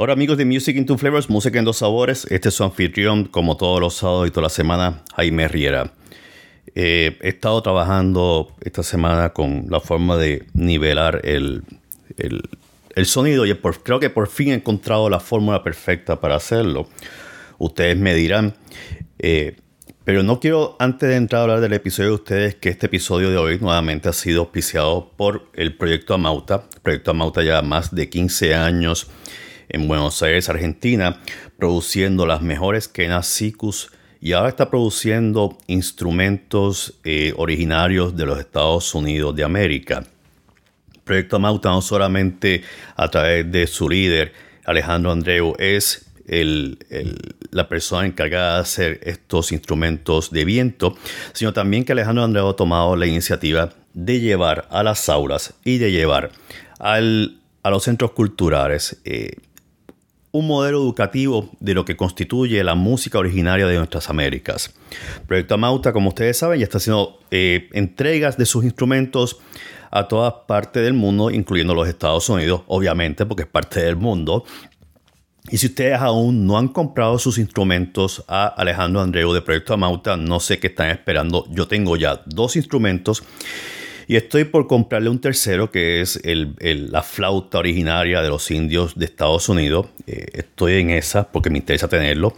Hola amigos de Music in Two Flavors, música en dos sabores. Este es su anfitrión, como todos los sábados y toda la semana, Jaime Riera. Eh, he estado trabajando esta semana con la forma de nivelar el, sonido y creo que por fin he encontrado la fórmula perfecta para hacerlo. Ustedes me dirán. Eh, pero no quiero, antes de entrar a hablar del episodio de ustedes, que este episodio de hoy nuevamente ha sido auspiciado por el Proyecto Amauta. El Proyecto Amauta ya más de 15 años en Buenos Aires, Argentina, produciendo las mejores quenas y ahora está produciendo instrumentos eh, originarios de los Estados Unidos de América. Proyecto Mauta no solamente a través de su líder Alejandro Andreu es la persona encargada de hacer estos instrumentos de viento, sino también que Alejandro Andreu ha tomado la iniciativa de llevar a las aulas y de llevar a los centros culturales eh, un modelo educativo de lo que constituye la música originaria de nuestras Américas. Proyecto Amauta, como ustedes saben, ya está haciendo eh, entregas de sus instrumentos a todas partes del mundo, incluyendo los Estados Unidos, obviamente, porque es parte del mundo. Y si ustedes aún no han comprado sus instrumentos a Alejandro Andreu de Proyecto Amauta, no sé qué están esperando. Yo tengo ya dos instrumentos y estoy por comprarle un tercero que es la flauta originaria de los indios de Estados Unidos. Eh, estoy en esa porque me interesa tenerlo.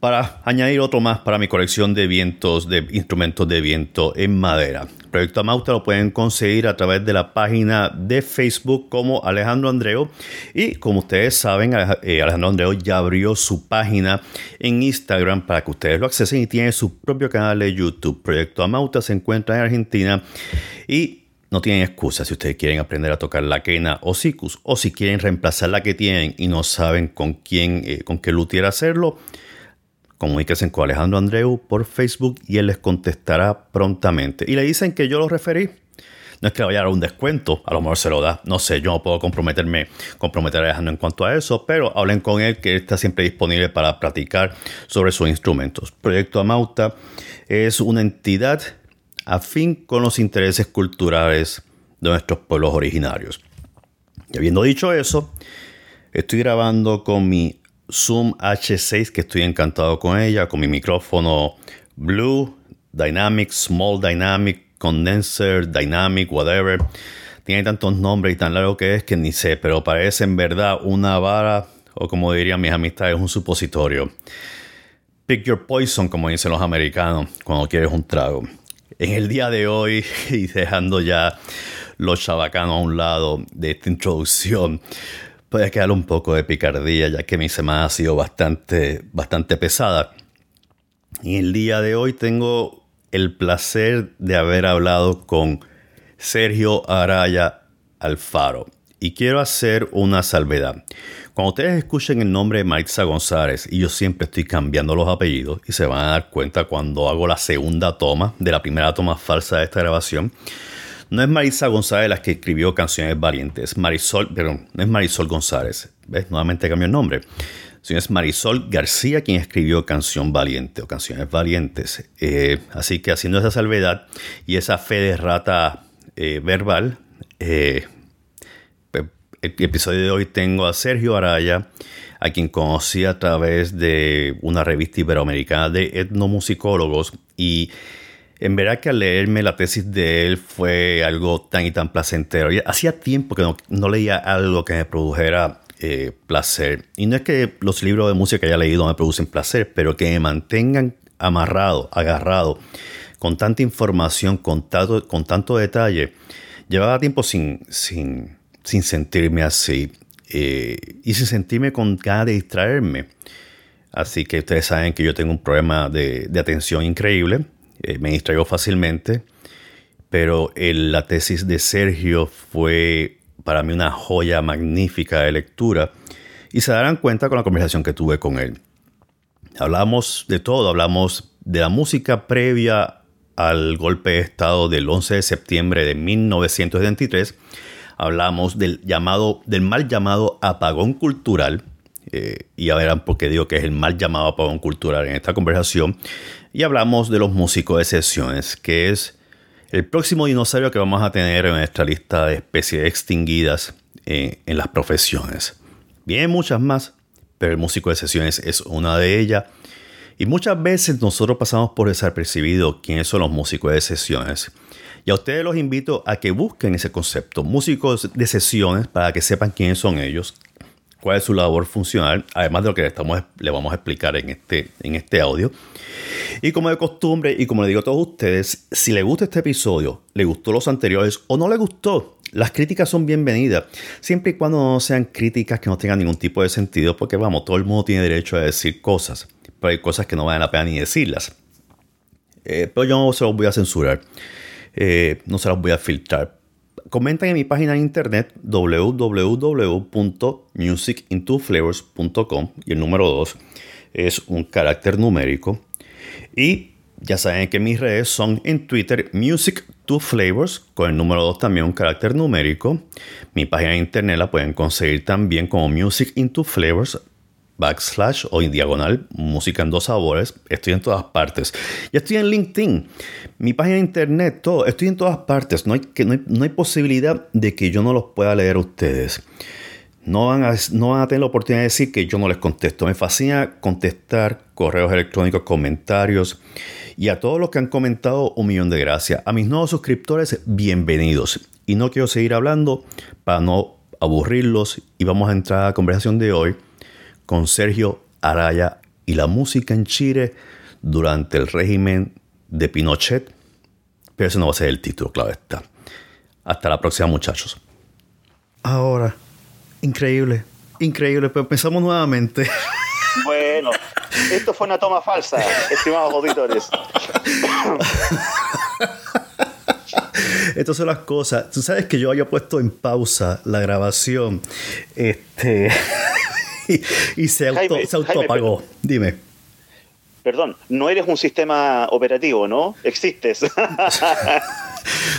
Para añadir otro más para mi colección de vientos, de instrumentos de viento en madera. Proyecto Amauta lo pueden conseguir a través de la página de Facebook como Alejandro Andreo. Y como ustedes saben, eh, Alejandro Andreo ya abrió su página en Instagram para que ustedes lo accesen y tiene su propio canal de YouTube. Proyecto Amauta se encuentra en Argentina y no tienen excusa si ustedes quieren aprender a tocar la quena o sicus o si quieren reemplazar la que tienen y no saben con quién, eh, con qué luthier hacerlo comuníquense con Alejandro Andreu por Facebook y él les contestará prontamente. Y le dicen que yo lo referí. No es que le vaya a dar un descuento, a lo mejor se lo da, no sé, yo no puedo comprometerme, comprometer a Alejandro en cuanto a eso, pero hablen con él que él está siempre disponible para practicar sobre sus instrumentos. Proyecto Amauta es una entidad afín con los intereses culturales de nuestros pueblos originarios. Y habiendo dicho eso, estoy grabando con mi Zoom H6 que estoy encantado con ella, con mi micrófono Blue, Dynamic, Small Dynamic, Condenser, Dynamic, whatever. Tiene tantos nombres y tan largo que es que ni sé, pero parece en verdad una vara o como dirían mis amistades, un supositorio. Pick your poison, como dicen los americanos, cuando quieres un trago. En el día de hoy, y dejando ya los chabacanos a un lado de esta introducción, puede quedar un poco de picardía, ya que mi semana ha sido bastante, bastante pesada. Y el día de hoy tengo el placer de haber hablado con Sergio Araya Alfaro. Y quiero hacer una salvedad. Cuando ustedes escuchen el nombre de Maritza González, y yo siempre estoy cambiando los apellidos, y se van a dar cuenta cuando hago la segunda toma de la primera toma falsa de esta grabación, no es Marisa González la que escribió Canciones Valientes. Marisol, perdón, no es Marisol González. ¿Ves? Nuevamente cambió el nombre. Sino es Marisol García quien escribió Canción Valiente o Canciones Valientes. Eh, así que haciendo esa salvedad y esa fe de rata eh, verbal, eh, el episodio de hoy tengo a Sergio Araya, a quien conocí a través de una revista iberoamericana de etnomusicólogos y en verdad que al leerme la tesis de él fue algo tan y tan placentero. hacía tiempo que no, leía algo que me produjera eh, placer. Y no es que los libros de música que haya leído me producen placer, pero que me mantengan amarrado, agarrado, con tanta información, con tanto, con tanto detalle. Llevaba tiempo sin, sin, sin sentirme así eh, y sin sentirme con ganas de distraerme. Así que ustedes saben que yo tengo un problema de, de atención increíble eh, me distraigo fácilmente, pero la tesis de Sergio fue para mí una joya magnífica de lectura y se darán cuenta con la conversación que tuve con él. Hablamos de todo, hablamos de la música previa al golpe de Estado del 11 de septiembre de 1973, hablamos del, llamado, del mal llamado apagón cultural, eh, y ya verán por qué digo que es el mal llamado apagón cultural en esta conversación, y hablamos de los músicos de sesiones, que es el próximo dinosaurio que vamos a tener en nuestra lista de especies extinguidas eh, en las profesiones. Bien muchas más, pero el músico de sesiones es una de ellas. Y muchas veces nosotros pasamos por desapercibido quiénes son los músicos de sesiones. Y a ustedes los invito a que busquen ese concepto, músicos de sesiones, para que sepan quiénes son ellos, cuál es su labor funcional, además de lo que le, estamos, le vamos a explicar en este, en este audio. Y como de costumbre, y como le digo a todos ustedes, si le gusta este episodio, le gustó los anteriores o no le gustó, las críticas son bienvenidas, siempre y cuando no sean críticas que no tengan ningún tipo de sentido, porque vamos, todo el mundo tiene derecho a decir cosas, pero hay cosas que no valen la pena ni decirlas. Eh, pero yo no se los voy a censurar, eh, no se los voy a filtrar. Comenten en mi página de internet www.musicintoflavors.com y el número 2 es un carácter numérico. Y ya saben que mis redes son en Twitter Music to Flavors, con el número 2 también un carácter numérico. Mi página de internet la pueden conseguir también como Music backslash o en diagonal, música en dos sabores. Estoy en todas partes. Y estoy en LinkedIn, mi página de internet, todo. Estoy en todas partes. No hay, que, no hay, no hay posibilidad de que yo no los pueda leer a ustedes. No van, a, no van a tener la oportunidad de decir que yo no les contesto. Me fascina contestar correos electrónicos, comentarios. Y a todos los que han comentado, un millón de gracias. A mis nuevos suscriptores, bienvenidos. Y no quiero seguir hablando para no aburrirlos. Y vamos a entrar a la conversación de hoy con Sergio Araya y la música en Chile durante el régimen de Pinochet. Pero ese no va a ser el título, claro está. Hasta la próxima, muchachos. Ahora, increíble, increíble, pero pensamos nuevamente. Bueno, esto fue una toma falsa, estimados auditores. Estas son las cosas. Tú sabes que yo había puesto en pausa la grabación. Este. y, se, auto, se autoapagó. Dime. Perdón, no eres un sistema operativo, ¿no? Existes.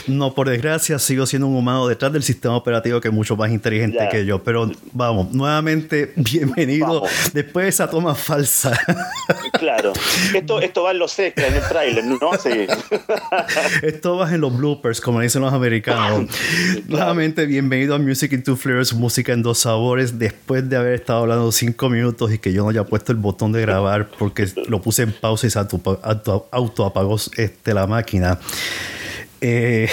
No, por desgracia, sigo siendo un humano detrás del sistema operativo que es mucho más inteligente que yo. Pero vamos, nuevamente, bienvenido después de esa toma falsa. Claro. Esto, esto va en los extras, en el trailer, ¿no? Sí. Esto va en los bloopers, como dicen los americanos. Nuevamente, bienvenido a Music in Two Flavors, música en dos sabores. Después de haber estado hablando cinco minutos y que yo no haya puesto el botón de grabar porque lo puse en pausa y se auto, apagó este, la máquina. Eh,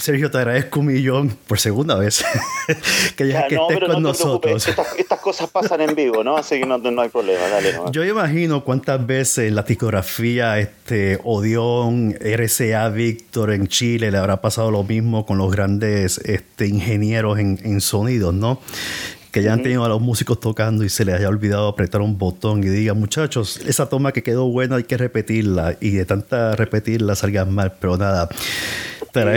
Sergio, te agradezco un millón por segunda vez que, ya, que estés con nosotros. Estas, cosas pasan en vivo, ¿no? Así que no, hay problema. Dale, Yo imagino cuántas veces la discografía este, Odeón, RCA Víctor en Chile le habrá pasado lo mismo con los grandes este, ingenieros en, en sonidos, ¿no? Que ya han tenido a los músicos tocando y se les haya olvidado apretar un botón y diga, muchachos, esa toma que quedó buena hay que repetirla y de tanta repetirla salgan mal, pero nada.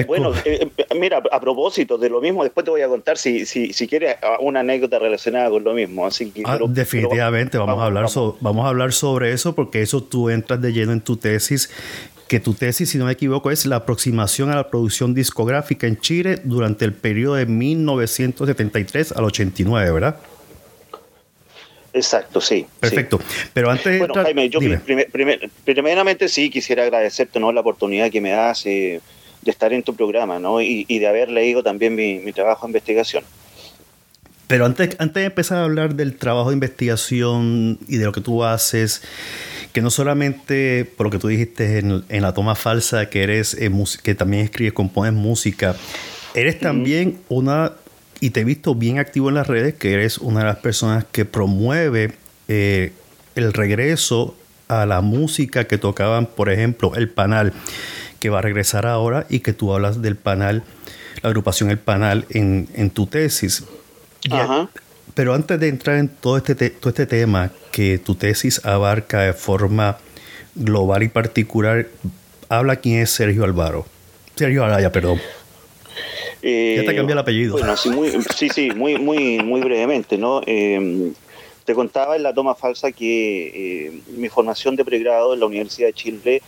Bueno, eh, eh, mira, a propósito de lo mismo, después te voy a contar si, si, si quieres una anécdota relacionada con lo mismo. Así que, ah, definitivamente, vamos, a hablar vamos a hablar sobre eso porque eso tú entras de lleno en tu tesis que tu tesis, si no me equivoco, es la aproximación a la producción discográfica en Chile durante el periodo de 1973 al 89, ¿verdad? Exacto, sí. Perfecto. Pero antes bueno, Jaime, yo primeramente sí quisiera agradecerte ¿no? la oportunidad que me das eh, de estar en tu programa ¿no? y, de haber leído también mi, mi, trabajo de investigación. Pero antes, antes de empezar a hablar del trabajo de investigación y de lo que tú haces, que no solamente por lo que tú dijiste en, la toma falsa, que eres eh, que también escribes, compones música, eres también una, y te he visto bien activo en las redes, que eres una de las personas que promueve eh, el regreso a la música que tocaban, por ejemplo, el Panal, que va a regresar ahora y que tú hablas del Panal, la agrupación El Panal en, en tu tesis. Ajá. Pero antes de entrar en todo este, todo este tema que tu tesis abarca de forma global y particular, habla quién es Sergio Alvaro. Sergio Araya, perdón. Eh, ya te cambié el apellido. Bueno, sí, muy, sí, sí, muy, muy, muy brevemente, ¿no? Eh, te contaba en la toma falsa que eh, mi formación de pregrado en la Universidad de Chile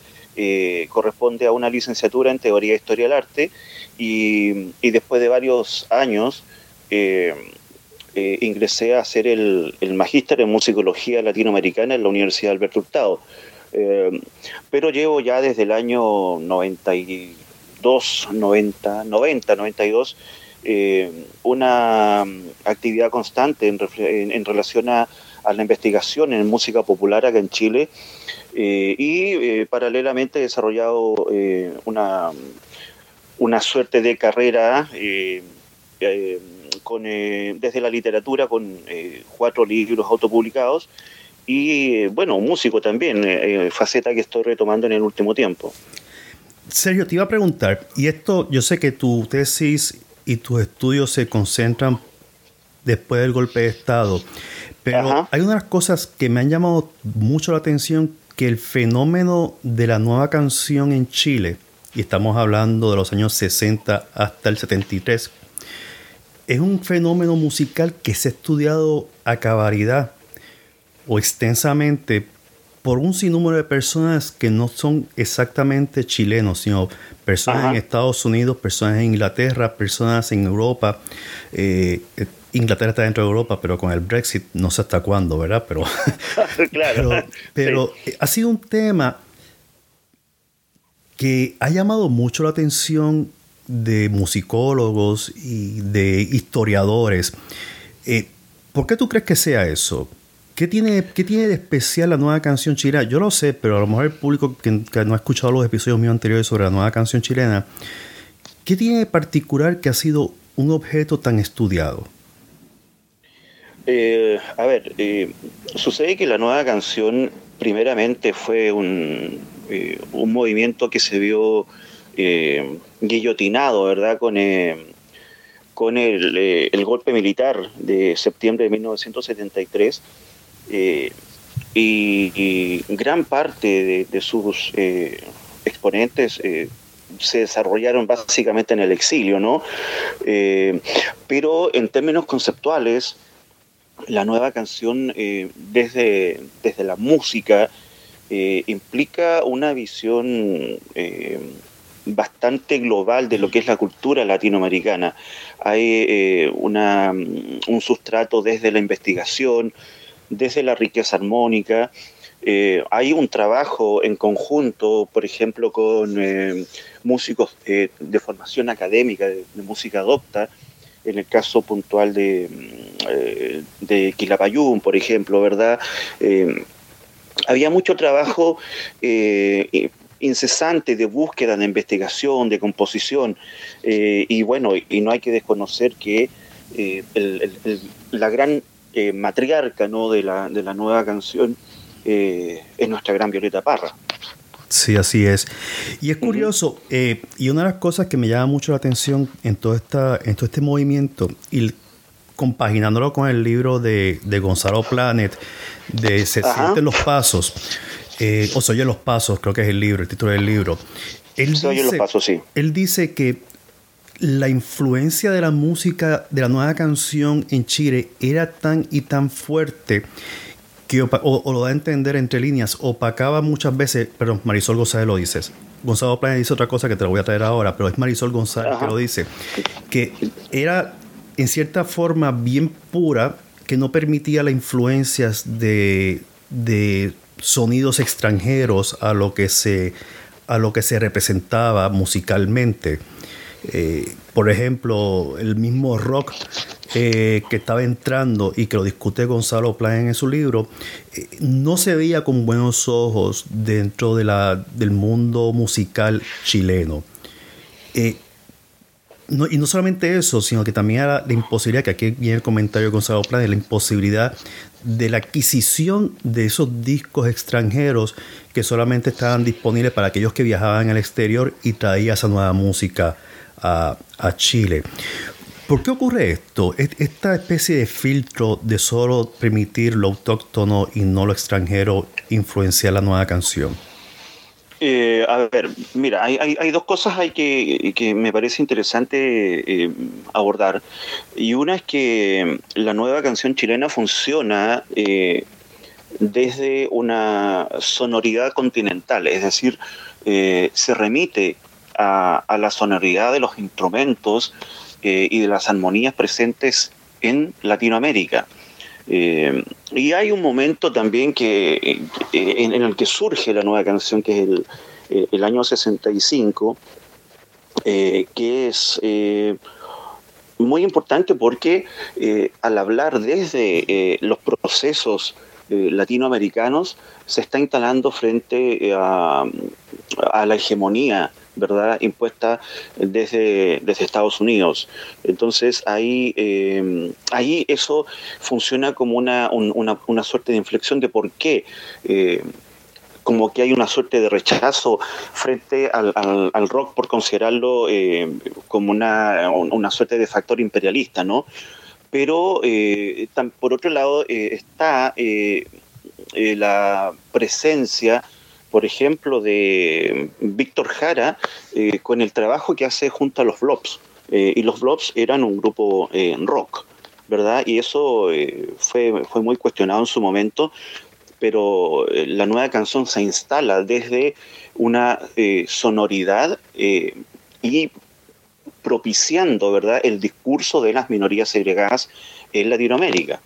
corresponde a una licenciatura en Teoría e Historia del Arte y, y después de varios años eh, ingresé a hacer el, magíster en musicología latinoamericana en la Universidad Alberto Hurtado. Eh, pero llevo ya desde el año 92, 90, 90, 92 una actividad constante en, relación a, la investigación en música popular acá en Chile y paralelamente he desarrollado una, una suerte de carrera con, desde la literatura con cuatro libros autopublicados y bueno, músico también, eh, eh, faceta que estoy retomando en el último tiempo. Sergio, te iba a preguntar, y esto yo sé que tu tesis y tus estudios se concentran después del golpe de Estado, pero hay unas cosas que me han llamado mucho la atención, que el fenómeno de la nueva canción en Chile, y estamos hablando de los años 60 hasta el 73, es un fenómeno musical que se ha estudiado a cabalidad o extensamente por un sinnúmero de personas que no son exactamente chilenos, sino personas en Estados Unidos, personas en Inglaterra, personas en Europa. Eh, Inglaterra está dentro de Europa, pero con el Brexit no sé hasta cuándo, ¿verdad? Pero, claro. pero, ha sido un tema que ha llamado mucho la atención de musicólogos y de historiadores. Eh, ¿Por qué tú crees que sea eso? ¿Qué tiene, ¿Qué tiene de especial la nueva canción chilena? Yo lo sé, pero a lo mejor el público que, no ha escuchado los episodios míos anteriores sobre la nueva canción chilena, ¿qué tiene de particular que ha sido un objeto tan estudiado? Eh, a ver, eh, sucede que la nueva canción primeramente fue un, un movimiento que se vio guillotinado, ¿verdad? Con, con el, el, golpe militar de septiembre de 1973 eh, y, gran parte de, sus eh, exponentes eh, se desarrollaron básicamente en el exilio, ¿no? pero en términos conceptuales, la nueva canción desde, desde la música implica una visión bastante global de lo que es la cultura latinoamericana. Hay una, un sustrato desde la investigación, desde la riqueza armónica. Eh, hay un trabajo en conjunto, por ejemplo, con eh, músicos eh, de formación académica, de, música adopta, en el caso puntual de, de Quilapayún, por ejemplo, ¿verdad? había mucho trabajo incesante de búsqueda, de investigación, de composición, y bueno, y no hay que desconocer que la gran eh, matriarca ¿no? de, la, de la nueva canción eh, es nuestra gran Violeta Parra. Sí, así es. Y es curioso, eh, y una de las cosas que me llama mucho la atención en todo, esta, en todo este movimiento, y compaginándolo con el libro de, Gonzalo Planet, de Se sienten los pasos, o se oye los pasos, creo que es el libro, el título del libro. Él se oye los pasos, sí. Él dice que la influencia de la música de la nueva canción en Chile era tan y tan fuerte que, o, lo da a entender entre líneas, opacaba muchas veces, perdón, Marisol González lo dice, Gonzalo Plana dice otra cosa que te lo voy a traer ahora, pero es Marisol González que lo dice, que era en cierta forma bien pura, que no permitía las influencias de, de sonidos extranjeros a lo que se, a lo que se representaba musicalmente. Eh, por ejemplo, el mismo rock eh, que estaba entrando y que lo discute Gonzalo Plan en su libro, eh, no se veía con buenos ojos dentro de la, del mundo musical chileno. Y no solamente eso, sino que también era la imposibilidad, que aquí viene el comentario de Gonzalo Plan, la imposibilidad de la adquisición de esos discos extranjeros que solamente estaban disponibles para aquellos que viajaban al exterior y traía esa nueva música a, Chile. ¿Por qué ocurre esto? Esta especie de filtro de solo permitir lo autóctono y no lo extranjero influenciar la nueva canción. Eh, a ver, mira, hay, dos cosas hay que, me parece interesante eh, abordar. Y una es que la nueva canción chilena funciona eh, desde una sonoridad continental, es decir, se remite a, la sonoridad de los instrumentos eh, y de las armonías presentes en Latinoamérica. Eh, y hay un momento también que, eh, en, el que surge la nueva canción, que es el, el año 65, que es muy importante porque al hablar desde los procesos latinoamericanos se está instalando frente a la hegemonía ¿verdad? impuesta desde, desde Estados Unidos. Entonces ahí, eh, ahí eso funciona como una, una, suerte de inflexión de por qué. Eh, como que hay una suerte de rechazo frente al, al, rock por considerarlo eh, como una, una, suerte de factor imperialista, ¿no? Pero por otro lado está la presencia por ejemplo, de Víctor Jara eh, con el trabajo que hace junto a los Blobs. Eh, y los Blobs eran un grupo eh, rock, ¿verdad? Y eso fue, fue muy cuestionado en su momento, pero la nueva canción se instala desde una sonoridad y propiciando, ¿verdad?, el discurso de las minorías segregadas en Latinoamérica.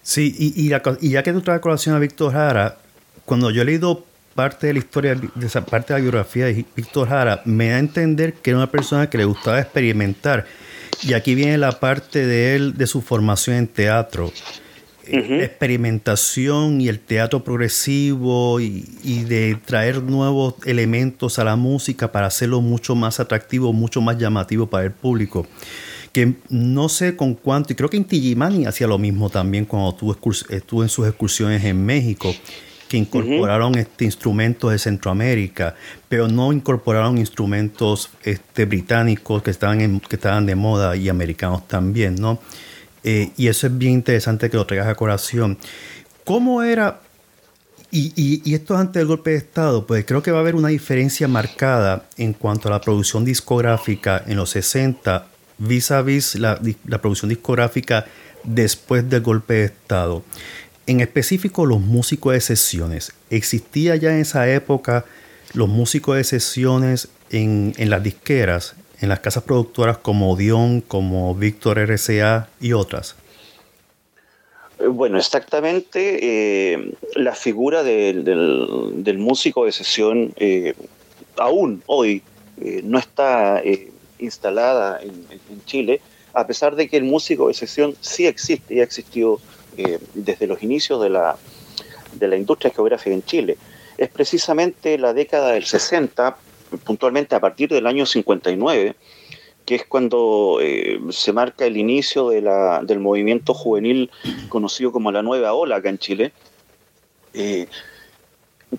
Sí, y, y, ya que tú traes colación a Víctor Jara, cuando yo he leído parte de la historia, de esa parte de la biografía de Víctor Jara, me da a entender que era una persona que le gustaba experimentar. Y aquí viene la parte de él, de su formación en teatro. Experimentación y el teatro progresivo y, y, de traer nuevos elementos a la música para hacerlo mucho más atractivo, mucho más llamativo para el público. Que no sé con cuánto, y creo que Inti hacía lo mismo también cuando estuvo, estuvo en sus excursiones en México que incorporaron este, instrumentos de Centroamérica, pero no incorporaron instrumentos este, británicos que estaban, que estaban de moda y americanos también, ¿no? Eh, y eso es bien interesante que lo traigas a colación. ¿Cómo era, y, y, esto antes del golpe de Estado, pues creo que va a haber una diferencia marcada en cuanto a la producción discográfica en los 60 vis a vis la, la producción discográfica después del golpe de Estado. En específico, los músicos de sesiones. ¿Existía ya en esa época los músicos de sesiones en, las disqueras, en las casas productoras como Odeon, como Víctor RCA y otras? Eh, bueno, exactamente. Eh, la figura del, músico de sesión eh, aún hoy no está instalada en, en, Chile, a pesar de que el músico de sesión sí existe y ha existido eh, desde los inicios de la, de la industria geográfica en Chile. Es precisamente la década del 60, puntualmente a partir del año 59, que es cuando eh, se marca el inicio de del movimiento juvenil conocido como la Nueva Ola acá en Chile, eh,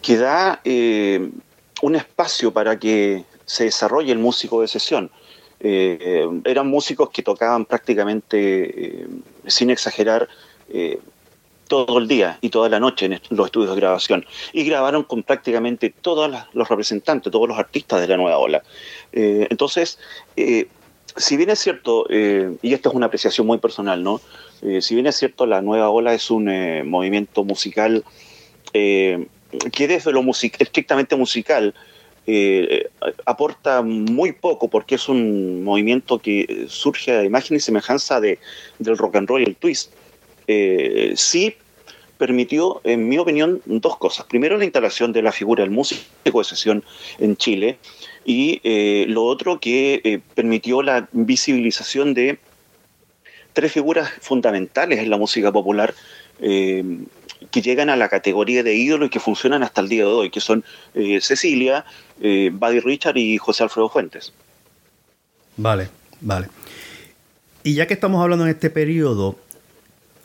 que da un espacio para que se desarrolle el músico de sesión. eran músicos que tocaban prácticamente, sin exagerar, eh, todo el día y toda la noche en los estudios de grabación y grabaron con prácticamente todos los representantes, todos los artistas de la nueva ola. Eh, entonces, eh, si bien es cierto, y esto es una apreciación muy personal, ¿no? si bien es cierto, la nueva ola es un movimiento musical que desde lo estrictamente musical aporta muy poco porque es un movimiento que surge a imagen y semejanza de, del rock and roll y el twist eh, sí permitió, en mi opinión, dos cosas. Primero, la instalación de la figura del músico de sesión en Chile y eh, lo otro que eh, permitió la visibilización de tres figuras fundamentales en la música popular que llegan a la categoría de ídolo y que funcionan hasta el día de hoy, que son Cecilia, Buddy Richard y José Alfredo Fuentes. Vale, vale. Y ya que estamos hablando en este periodo,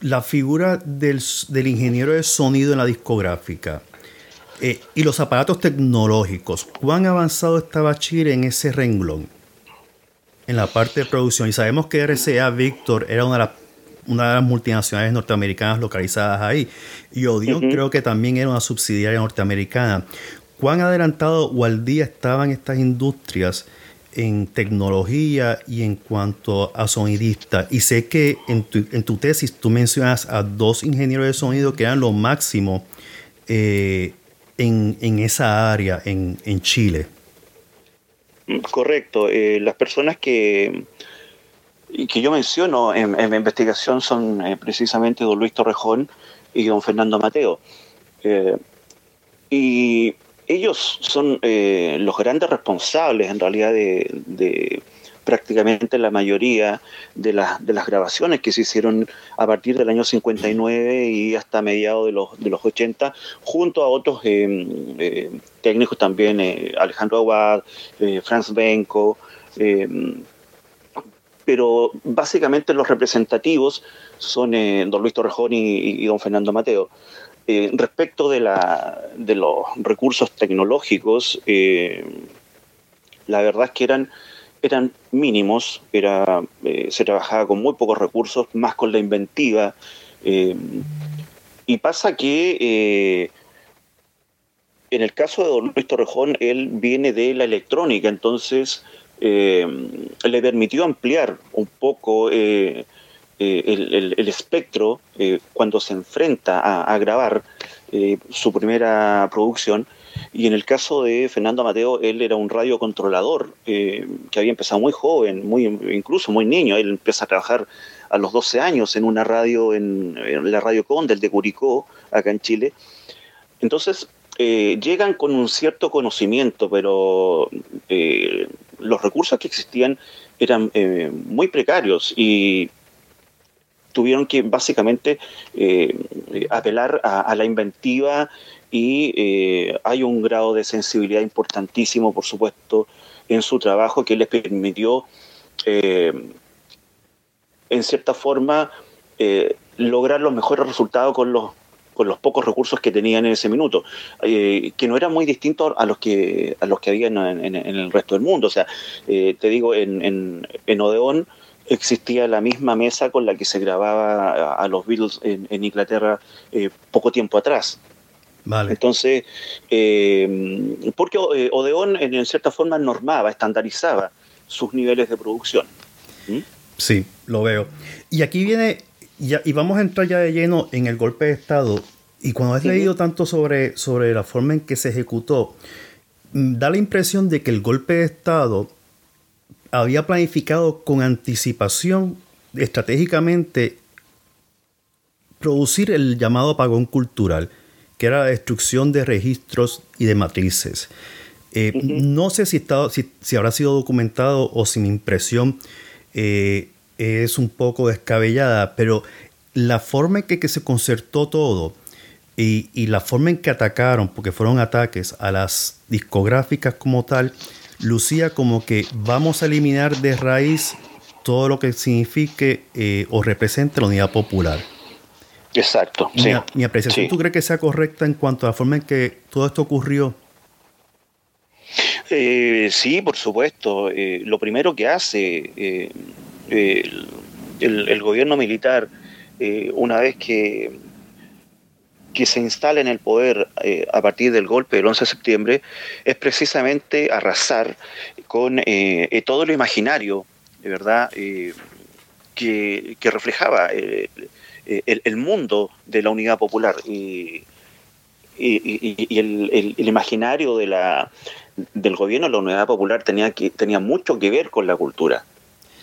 la figura del, ingeniero de sonido en la discográfica eh, y los aparatos tecnológicos, ¿cuán avanzado estaba Chile en ese renglón? En la parte de producción. Y sabemos que RCA Victor era una de las, una de las multinacionales norteamericanas localizadas ahí. Y Odeon creo que también era una subsidiaria norteamericana. ¿Cuán adelantado o al día estaban estas industrias? En tecnología y en cuanto a sonidista. Y sé que en tu, en tu tesis tú mencionas a dos ingenieros de sonido que eran lo máximo eh, en, esa área en, Chile. Correcto. Eh, las personas que, que yo menciono en, mi investigación son eh, precisamente don Luis Torrejón y don Fernando Mateo. y ellos son eh, los grandes responsables en realidad de, prácticamente la mayoría de, las grabaciones que se hicieron a partir del año 59 y hasta mediados de los, de los 80, junto a otros eh, eh, técnicos también, eh, Alejandro Aguad, Franz Benko, pero básicamente los representativos son don Luis Torrejón y, don Fernando Mateo. Respecto de, la, de los recursos tecnológicos, la verdad es que eran mínimos, era, eh, se trabajaba con muy pocos recursos, más con la inventiva. Eh, y pasa que eh, en el caso de don Luis Torrejón, él viene de la electrónica, entonces le permitió ampliar un poco el, espectro cuando se enfrenta a grabar su primera producción y en el caso de Fernando Mateo, él era un radiocontrolador eh, que había empezado muy joven, muy incluso muy niño. Él empieza a trabajar a los 12 años en una radio, en, la Radio Conde, el de Curicó, acá en Chile. Entonces, eh, llegan con un cierto conocimiento, pero eh, los recursos que existían eran muy precarios y tuvieron que básicamente apelar a, la inventiva y eh, hay un grado de sensibilidad importantísimo, por supuesto, en su trabajo que les permitió, eh, en cierta forma, eh, lograr los mejores resultados con los con los pocos recursos que tenían en ese minuto, que no eran muy distintos a los que a los que había en, el resto del mundo. O sea, te digo, en, en, Odeón existía la misma mesa con la que se grababa a, los Beatles en, Inglaterra poco tiempo atrás. Entonces, eh, porque eh, Odeón en, cierta forma normaba, estandarizaba sus niveles de producción. ¿Mm? Sí, lo veo. Y aquí viene, y vamos a entrar ya de lleno en el golpe de Estado. Y cuando has leído tanto sobre, sobre la forma en que se ejecutó, mm, da la impresión de que el golpe de Estado había planificado con anticipación, estratégicamente, producir el llamado apagón cultural que era la destrucción de registros y de matrices. Eh, no sé si, si, habrá sido documentado o si mi impresión eh, es un poco descabellada, pero la forma en que, se concertó todo y, la forma en que atacaron, porque fueron ataques a las discográficas como tal, lucía como que vamos a eliminar de raíz todo lo que signifique eh, o represente la unidad popular. Exacto. Mi, sí. mi apreciación, ¿tú crees que sea correcta en cuanto a la forma en que todo esto ocurrió? Eh, sí, por supuesto. Eh, lo primero que hace eh, el, gobierno militar, una vez que, que se instala en el poder a partir del golpe del 11 de septiembre, es precisamente arrasar con todo lo imaginario, de verdad, que, que, reflejaba eh, el, mundo de la unidad popular. Y, el, imaginario de la, del gobierno de la unidad popular tenía, que, tenía mucho que ver con la cultura,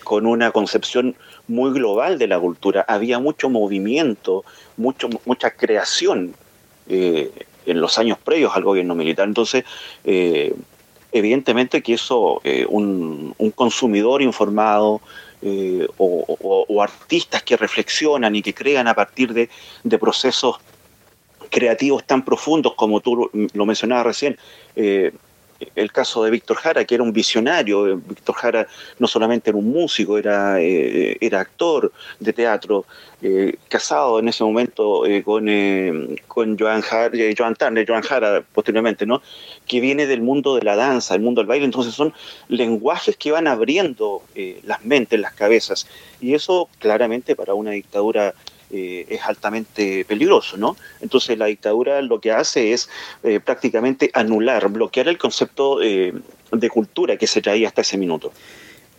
con una concepción muy global de la cultura. Había mucho movimiento, mucho, mucha creación eh, en los años previos al gobierno militar. Entonces, eh, evidentemente que eso, un, un, consumidor informado, eh, o, artistas que reflexionan y que crean a partir de, procesos creativos tan profundos como tú lo mencionabas recién. Eh, el caso de Víctor Jara, que era un visionario. Víctor Jara no solamente era un músico, era, eh, era actor de teatro, casado en ese momento con, con Joan, Joan Turner, Joan Jara posteriormente, ¿no? que viene del mundo de la danza, el mundo del baile, entonces son lenguajes que van abriendo eh, las mentes, las cabezas, y eso claramente para una dictadura eh, es altamente peligroso, ¿no? Entonces la dictadura lo que hace es eh, prácticamente anular, bloquear el concepto de cultura que se traía hasta ese minuto.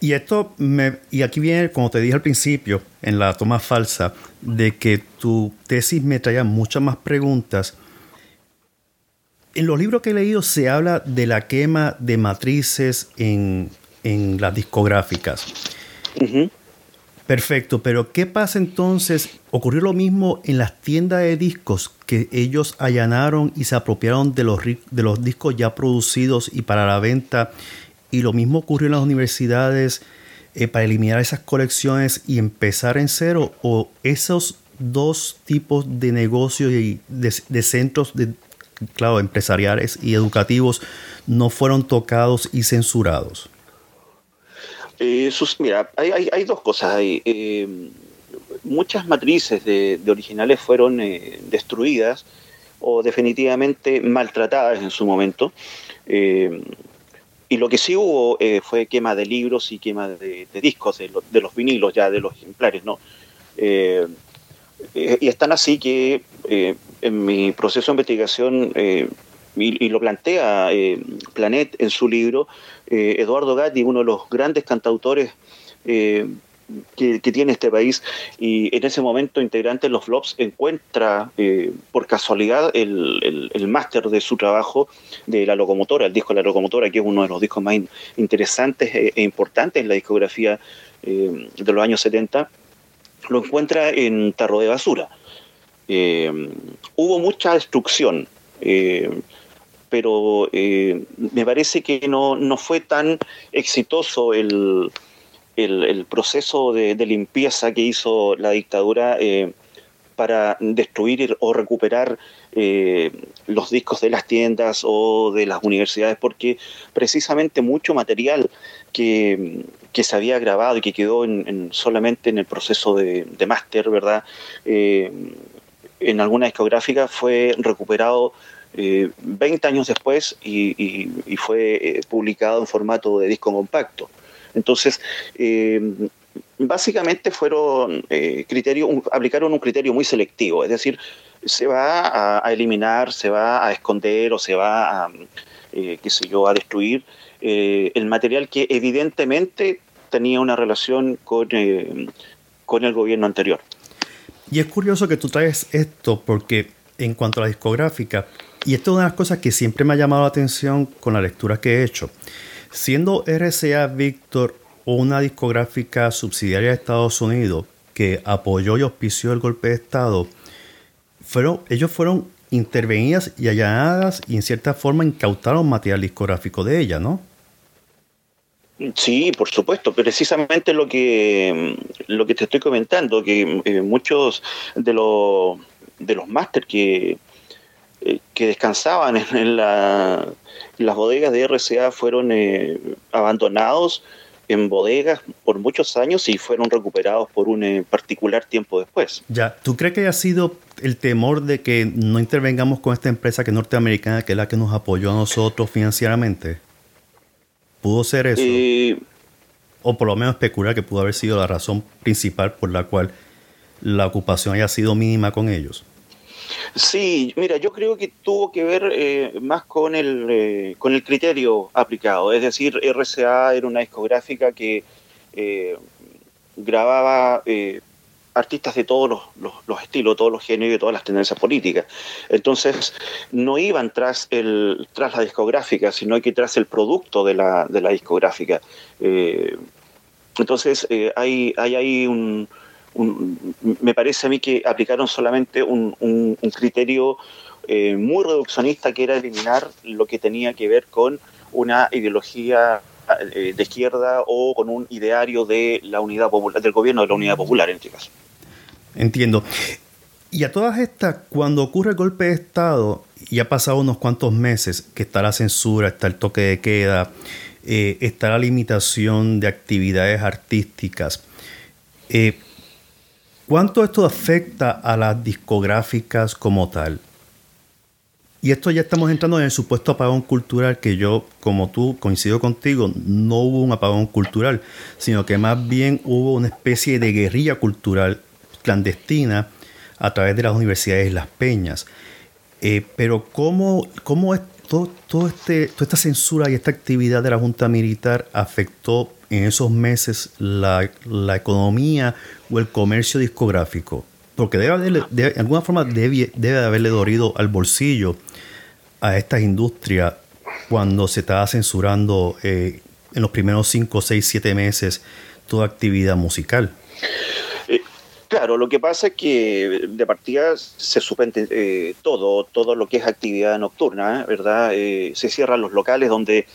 Y esto me, y aquí viene, como te dije al principio, en la toma falsa, de que tu tesis me traía muchas más preguntas en los libros que he leído se habla de la quema de matrices en, las discográficas. Perfecto, pero ¿qué pasa entonces? ¿Ocurrió lo mismo en las tiendas de discos que ellos allanaron y se apropiaron de los, de los discos ya producidos y para la venta? Y lo mismo ocurrió en las universidades para eliminar esas colecciones y empezar en cero? ¿O esos dos tipos de negocios y de, centros de, claro, empresariales y educativos no fueron tocados y censurados? Eh, mira, hay, dos cosas ahí. Eh, muchas matrices de, originales fueron eh, destruidas o definitivamente maltratadas en su momento. y lo que sí hubo fue quema de libros y quema de, discos, de, de, los vinilos ya, de los ejemplares, ¿no? y están así que en mi proceso de investigación y, lo plantea eh, Planet en su libro, eh, Eduardo Gatti, uno de los grandes cantautores eh, que, tiene este país, y en ese momento integrante de los Flops encuentra por casualidad el, máster de su trabajo de La Locomotora, el disco La Locomotora, que es uno de los discos más interesantes e, e, importantes en la discografía de los años 70, lo encuentra en Tarro de Basura. hubo mucha destrucción pero eh, me parece que no, fue tan exitoso el, proceso de, limpieza que hizo la dictadura eh, para destruir o recuperar eh, los discos de las tiendas o de las universidades, porque precisamente mucho material que, se había grabado y que quedó en, solamente en el proceso de, de máster, ¿verdad? En alguna discográfica fue recuperado 20 eh, años después y, fue eh, publicado en formato de disco compacto. Entonces, eh, básicamente fueron criterios, aplicaron un criterio muy selectivo, es decir, se va a, eliminar, se va a esconder o se va a, qué sé yo, a destruir el material que evidentemente tenía una relación con, con el gobierno anterior. Y es curioso que tú traes esto porque en cuanto a la discográfica, y esto es una de las cosas que siempre me ha llamado la atención con la lectura que he hecho. Siendo RCA Victor una discográfica subsidiaria de Estados Unidos que apoyó y auspició el golpe de Estado, fueron, ellos fueron intervenidas y allanadas y en cierta forma incautaron material discográfico de ella, ¿no? Sí, por supuesto, precisamente lo que, lo que te estoy comentando, que eh, muchos de los, de los máster que, eh, que descansaban en, las bodegas de RCA fueron eh, abandonados en bodegas por muchos años y fueron recuperados por un particular tiempo después. Ya, ¿tú crees que haya sido el temor de que no intervengamos con esta empresa que es norteamericana, que es la que nos apoyó a nosotros financieramente? ¿Pudo ser eso? o por lo menos especular que pudo haber sido la razón principal por la cual la ocupación haya sido mínima con ellos. Sí, mira, yo creo que tuvo que ver eh, más con el, eh, con el criterio aplicado. Es decir, RCA era una discográfica que eh, grababa artistas de todos los, estilos, todos los géneros y todas las tendencias políticas. Entonces, no iban tras, el, tras la discográfica, sino que tras el producto de la, de la discográfica. entonces, hay, hay ahí un me parece a mí que aplicaron solamente un, criterio eh, muy reduccionista que era eliminar lo que tenía que ver con una ideología eh, de izquierda o con un ideario de la unidad popular, del gobierno de la unidad popular en este caso. Entiendo. Y a todas estas, cuando ocurre el golpe de Estado, y ha pasado unos cuantos meses, que está la censura, está el toque de queda, eh, está la limitación de actividades artísticas, eh, ¿Cuánto esto afecta a las discográficas como tal? Y esto ya estamos entrando en el supuesto apagón cultural que yo, como tú, coincido contigo, no hubo un apagón cultural, sino que más bien hubo una especie de guerrilla cultural clandestina a través de las universidades las peñas. Eh, pero ¿cómo, cómo es todo, este, toda esta censura y esta actividad de la Junta Militar afectó en esos meses la, economía o el comercio discográfico? Porque debe, de alguna forma debe, debe haberle dorido al bolsillo a estas industrias cuando se estaba censurando eh, en los primeros 5, 6, 7 meses toda actividad musical. Claro, lo que pasa es que de partida se suspende eh, todo, todo lo que es actividad nocturna, ¿verdad? se cierran los locales donde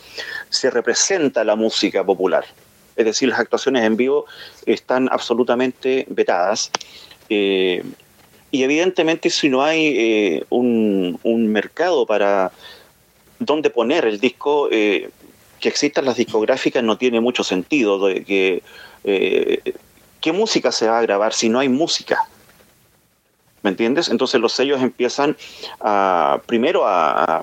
se representa la música popular. Es decir, las actuaciones en vivo están absolutamente vetadas. y evidentemente si no hay un, un, mercado para dónde poner el disco, que existan las discográficas no tiene mucho sentido. De que, ¿Qué música se va a grabar si no hay música? ¿Me entiendes? Entonces los sellos empiezan primero a,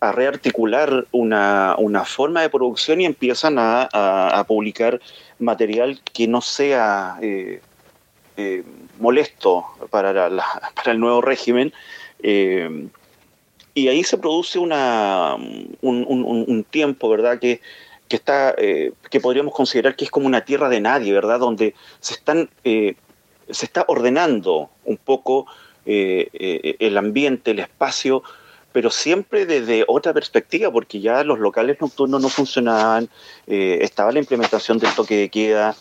rearticular una, forma de producción y empiezan a, publicar material que no sea eh, eh, molesto para, el nuevo régimen. Eh, y ahí se produce una, un, tiempo, ¿verdad? Que, está, que podríamos considerar que es como una tierra de nadie, ¿verdad? Donde se están se está ordenando un poco eh, eh, el ambiente, el espacio, pero siempre desde otra perspectiva, porque ya los locales nocturnos no funcionaban, eh, estaba la implementación del toque de queda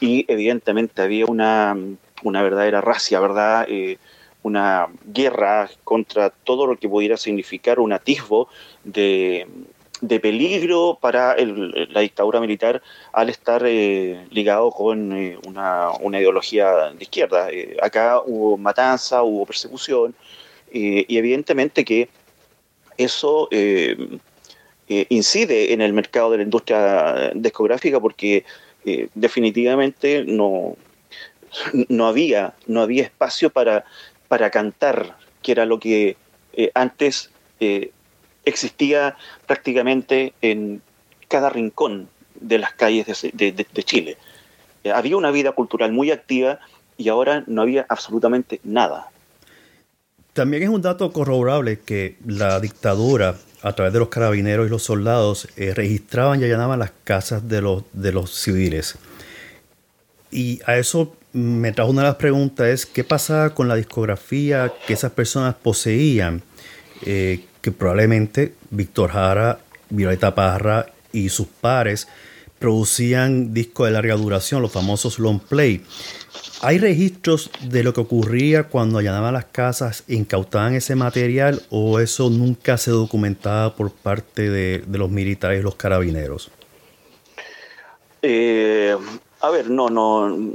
y evidentemente había una, una verdadera racia, ¿verdad? una guerra contra todo lo que pudiera significar un atisbo de, de peligro para la dictadura militar al estar eh, ligado con eh, una, ideología de izquierda. Eh, acá hubo matanza, hubo persecución, y evidentemente que eso incide en el mercado de la industria discográfica porque definitivamente no, no, había, no había espacio para, para cantar, que era lo que antes existía prácticamente en cada rincón de las calles de, Chile. Eh, había una vida cultural muy activa y ahora no había absolutamente nada. También es un dato corroborable que la dictadura, a través de los carabineros y los soldados, eh, registraban y allanaban las casas de los, de los civiles. Y a eso me trajo una de las preguntas, es qué pasaba con la discografía que esas personas poseían, eh, que probablemente Víctor Jara, Violeta Parra y sus pares producían discos de larga duración, los famosos long play. ¿Hay registros de lo que ocurría cuando allanaban las casas, incautaban ese material o eso nunca se documentaba por parte de, los militares y los carabineros? Eh, a ver, no, no.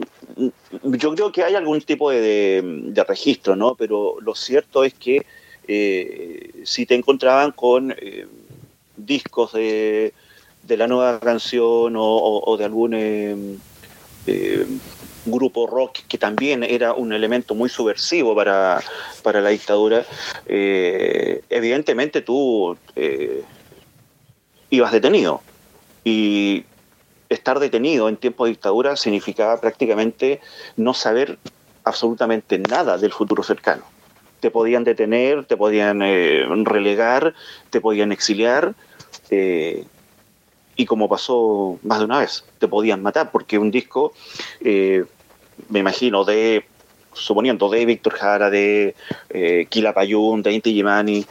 Yo creo que hay algún tipo de, de registro, ¿no? Pero lo cierto es que eh, si te encontraban con eh, discos de, la nueva canción o, de algún eh, grupo rock que también era un elemento muy subversivo para, la dictadura, evidentemente tú ibas detenido. Y estar detenido en tiempo de dictadura significaba prácticamente no saber absolutamente nada del futuro cercano te podían detener, te podían eh, relegar, te podían exiliar, eh, y como pasó más de una vez, te podían matar, porque un disco, eh, me imagino, de, suponiendo, de Víctor Jara, de eh, Payún, de Inti Gimani,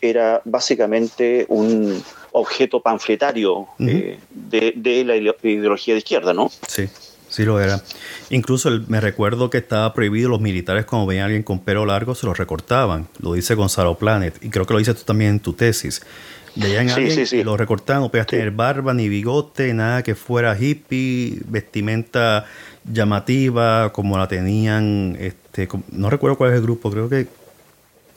era básicamente un objeto panfletario de, de, la ideología de izquierda, ¿no? Sí. Sí lo era. Incluso me recuerdo que estaba prohibido los militares cuando veían a alguien con pelo largo se lo recortaban. Lo dice Gonzalo Planet y creo que lo dices tú también en tu tesis. Veían a alguien y lo recortaban, no podías tener barba ni bigote, nada que fuera hippie, vestimenta llamativa como la tenían, este, no recuerdo cuál es el grupo, creo que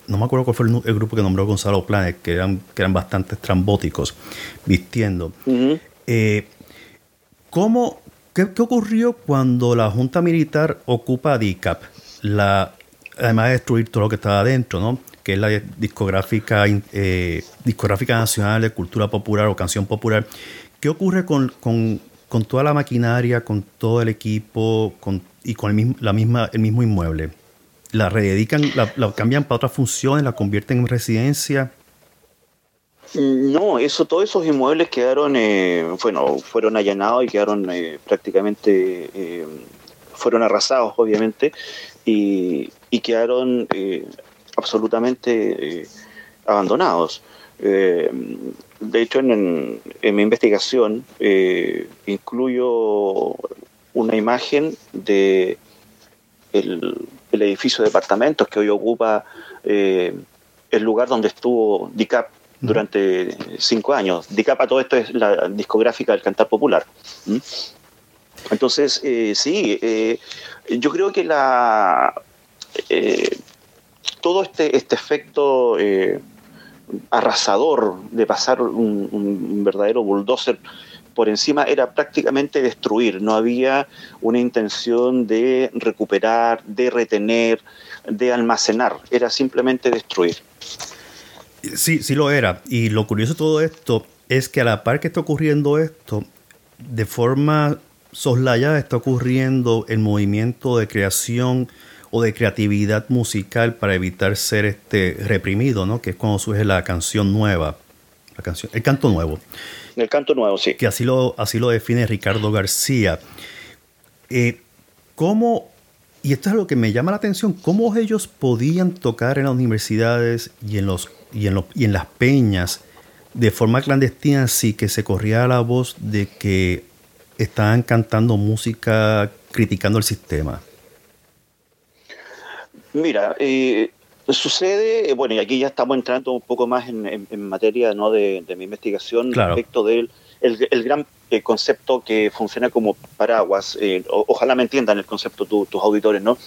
no me acuerdo cuál fue el, grupo que nombró Gonzalo Planet, que eran, que eran bastante estrambóticos vistiendo. Eh, ¿Cómo ¿Qué, ocurrió cuando la Junta Militar ocupa DICAP? La, además de destruir todo lo que estaba adentro, ¿no? que es la discográfica, eh, discográfica nacional de cultura popular o canción popular. ¿Qué ocurre con, toda la maquinaria, con todo el equipo y con el mismo, la misma, el mismo inmueble? ¿La rededican, la cambian para otras funciones, la convierten en residencia? No, eso, todos esos inmuebles quedaron, eh, bueno, fueron allanados y quedaron eh, prácticamente, eh, fueron arrasados, obviamente, y, quedaron absolutamente abandonados. de hecho, en, mi investigación incluyo una imagen de el, edificio de departamentos que hoy ocupa el lugar donde estuvo DICAP durante cinco años. Dicapa todo esto es la discográfica del cantar popular. Entonces, eh, sí, eh, yo creo que la eh, todo este, este efecto arrasador de pasar un, verdadero bulldozer por encima era prácticamente destruir, no había una intención de recuperar, de retener, de almacenar, era simplemente destruir. Sí, sí lo era. Y lo curioso de todo esto es que a la par que está ocurriendo esto, de forma soslayada está ocurriendo el movimiento de creación o de creatividad musical para evitar ser este reprimido, ¿no? Que es cuando surge la canción nueva, la canción, el canto nuevo. El canto nuevo, sí. Que así lo, así lo define Ricardo García. Eh, ¿Cómo, y esto es lo que me llama la atención, cómo ellos podían tocar en las universidades y en, los, y en, y en las peñas de forma clandestina sí que se corría la voz de que estaban cantando música criticando el sistema? Mira, eh, sucede, bueno, y aquí ya estamos entrando un poco más en, materia ¿no? de, mi investigación respecto del el, gran eh, concepto que funciona como paraguas, eh, ojalá me entiendan el concepto tus auditores, ¿no?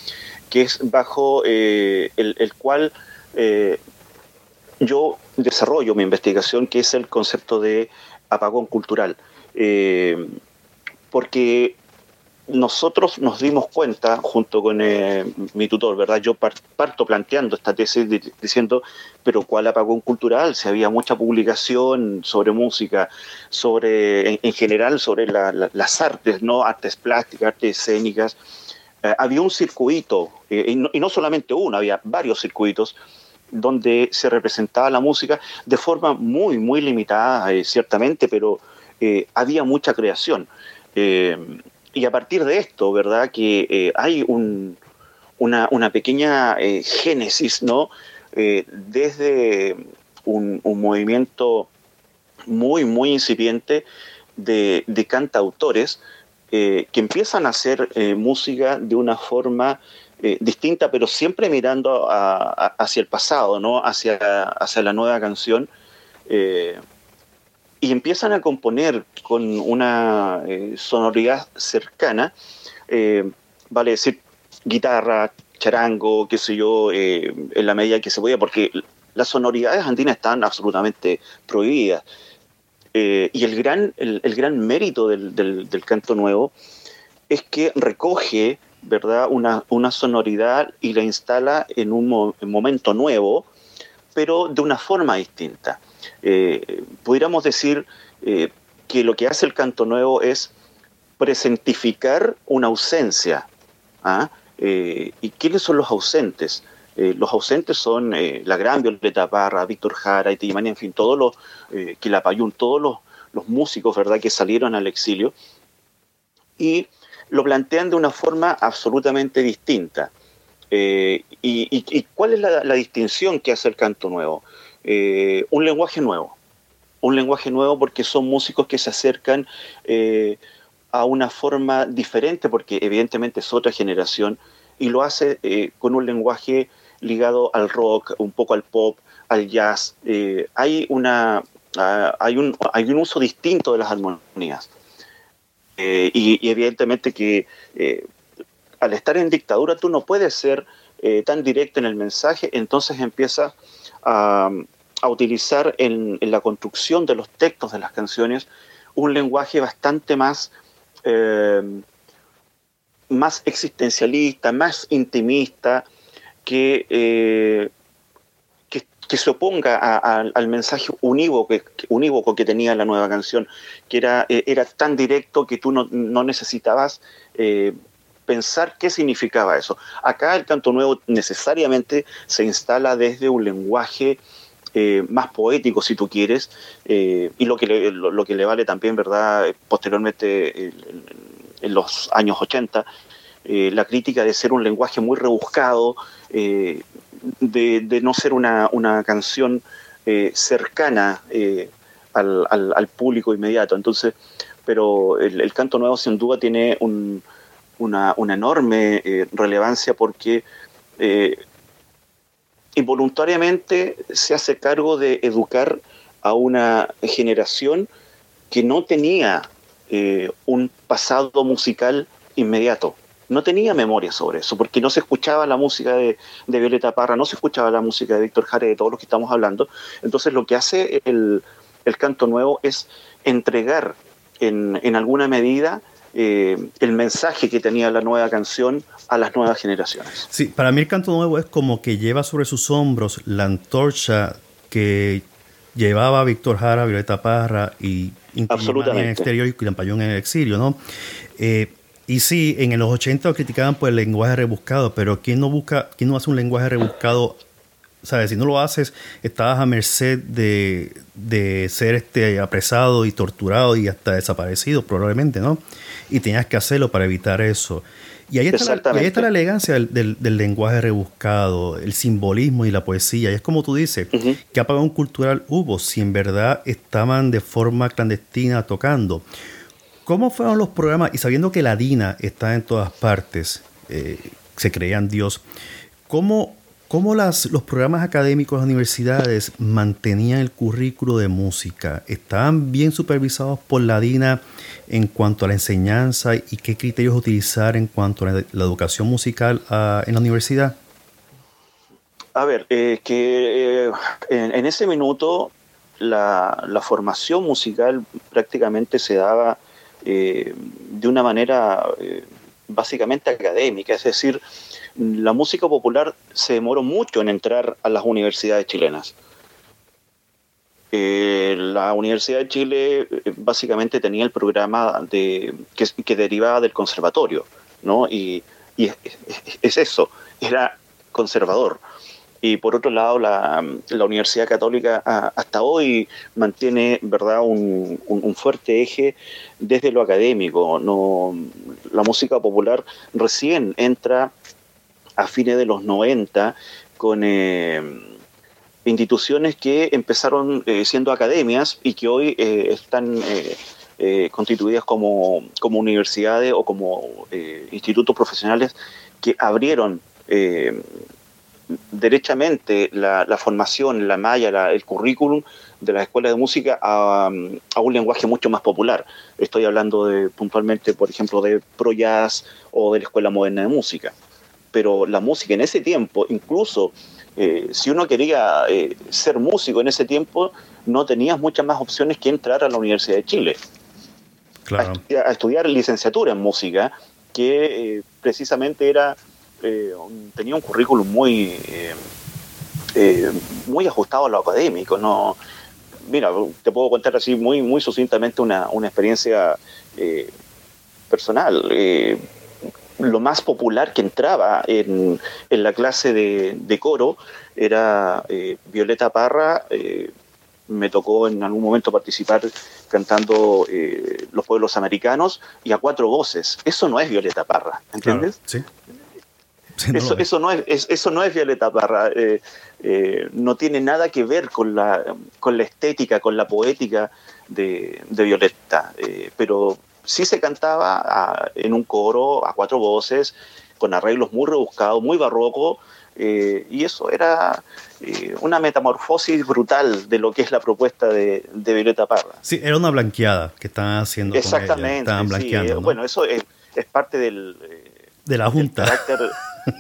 Que es bajo el, el, cual yo desarrollo mi investigación, que es el concepto de apagón cultural porque nosotros nos dimos cuenta, junto con eh, mi tutor, ¿verdad? Yo parto planteando esta tesis diciendo, pero ¿cuál apagón cultural? Si había mucha publicación sobre música, sobre, en, general, sobre las artes, ¿no? Artes plásticas, artes escénicas. Eh, había un circuito, eh, y, no, solamente uno, había varios circuitos donde se representaba la música de forma muy, muy limitada, ciertamente, pero había mucha creación. Eh, y a partir de esto, ¿verdad? Que eh, hay una, pequeña eh, génesis, ¿no? desde un, movimiento muy, muy incipiente de, cantautores que empiezan a hacer música de una forma distinta, pero siempre mirando hacia el pasado, ¿no? Hacia, hacia la nueva canción y empiezan a componer con una eh, sonoridad cercana, eh, vale decir, guitarra, charango, qué sé yo, eh, en la medida que se podía, porque las sonoridades andinas están absolutamente prohibidas. y el gran, el, gran mérito del, del, canto nuevo es que recoge ¿verdad? Una, una sonoridad y la instala en un momento nuevo, pero de una forma distinta eh, decir eh, que lo que hace el canto nuevo es presentificar una ausencia. ¿ah? Eh, ¿Y quiénes son los ausentes? Eh, los ausentes son la gran Violeta Parra, Víctor Jara, Itimani, en fin, todos los, Quilapayún, todos los, los, músicos ¿verdad? que salieron al exilio y lo plantean de una forma absolutamente distinta. Y, cuál es la, distinción que hace el canto nuevo? Eh, un lenguaje nuevo. Un lenguaje nuevo porque son músicos que se acercan eh, a una forma diferente, porque evidentemente es otra generación, y lo hace eh, con un lenguaje ligado al rock, un poco al pop, al jazz. hay, una, ah, hay, un, hay un uso distinto de las armonías. Y, evidentemente que al estar en dictadura tú no puedes ser tan directo en el mensaje, entonces empieza a, utilizar en, la construcción de los textos de las canciones un lenguaje bastante más, eh, más existencialista, más intimista, que, eh, que, se oponga al mensaje unívoco, que tenía la nueva canción, que era, eh, era tan directo que tú no, no necesitabas pensar qué significaba eso. Acá el canto nuevo necesariamente se instala desde un lenguaje eh, más poético, si tú quieres, eh, y lo que, le, lo, que le vale también, ¿verdad?, posteriormente en, los años 80, eh, la crítica de ser un lenguaje muy rebuscado, de, no ser una, una canción cercana al, al, público inmediato. Entonces, pero el canto nuevo sin duda tiene un, una, enorme eh, relevancia porque eh, involuntariamente se hace cargo de educar a una generación que no tenía eh, un pasado musical inmediato. No tenía memoria sobre eso, porque no se escuchaba la música de, Violeta Parra, no se escuchaba la música de Víctor Jara, de todos los que estamos hablando. Entonces lo que hace el, canto nuevo es entregar en, alguna medida eh, el mensaje que tenía la nueva canción a las nuevas generaciones. Sí, para mí el canto nuevo es como que lleva sobre sus hombros la antorcha que llevaba Víctor Jara, Violeta Parra y Absolutamente. en el exterior y Quilampayón en el exilio, ¿no? Eh, y sí, en los 80 criticaban por el lenguaje rebuscado, pero ¿quién no busca, quién no hace un lenguaje rebuscado? ¿Sabes? Si no lo haces, estabas a merced de, de ser este apresado y torturado y hasta desaparecido, probablemente, ¿no? Y tenías que hacerlo para evitar eso. Y ahí está, la, ahí está la elegancia del, del, lenguaje rebuscado, el simbolismo y la poesía. Y es como tú dices, ¿qué apagón cultural hubo si en verdad estaban de forma clandestina tocando? ¿Cómo fueron los programas? Y sabiendo que la DINA está en todas partes, eh, se creían Dios, ¿cómo, ¿Cómo las, los programas académicos de las universidades mantenían el currículo de música? ¿Estaban bien supervisados por la DINA en cuanto a la enseñanza y qué criterios utilizar en cuanto a la, educación musical ah, en la universidad? A ver, eh, que eh, en, ese minuto la, formación musical prácticamente se daba eh, de una manera básicamente académica, es decir, la música popular se demoró mucho en entrar a las universidades chilenas. Eh, la Universidad de Chile eh, básicamente tenía el programa de, que, derivaba del conservatorio, ¿no? Y, es, eso, era conservador. Y por otro lado, la, Universidad Católica hasta hoy mantiene ¿verdad? Un, un, fuerte eje desde lo académico. No, la música popular recién entra a fines de los 90 con eh, instituciones que empezaron eh, siendo academias y que hoy eh, están constituidas como, como, universidades o como institutos profesionales que abrieron derechamente la, formación, la malla, el currículum de las escuelas de música a, a, un lenguaje mucho más popular. Estoy hablando de puntualmente, por ejemplo, de Pro Jazz o de la Escuela Moderna de Música pero la música en ese tiempo, incluso eh, si uno quería eh, ser músico en ese tiempo, no tenías muchas más opciones que entrar a la Universidad de Chile. Claro. A, estudiar licenciatura en música, que eh, precisamente era tenía un currículum muy, muy ajustado a lo académico. No, mira, te puedo contar así muy, muy sucintamente una, una experiencia personal lo más popular que entraba en, la clase de, coro era eh, Violeta Parra. Eh, me tocó en algún momento participar cantando eh, Los Pueblos Americanos y a cuatro voces. Eso no es Violeta Parra, ¿entiendes? sí. Eso, eso, no es, eso no es Violeta Parra. no tiene nada que ver con la, con la estética, con la poética de, de Violeta. pero sí se cantaba ah, en un coro a cuatro voces, con arreglos muy rebuscados, muy barroco, eh, y eso era eh, una metamorfosis brutal de lo que es la propuesta de, Violeta Parra. Sí, era una blanqueada que estaban haciendo. Exactamente. Estaban blanqueando. Bueno, eso es, parte del. Eh, de la Junta.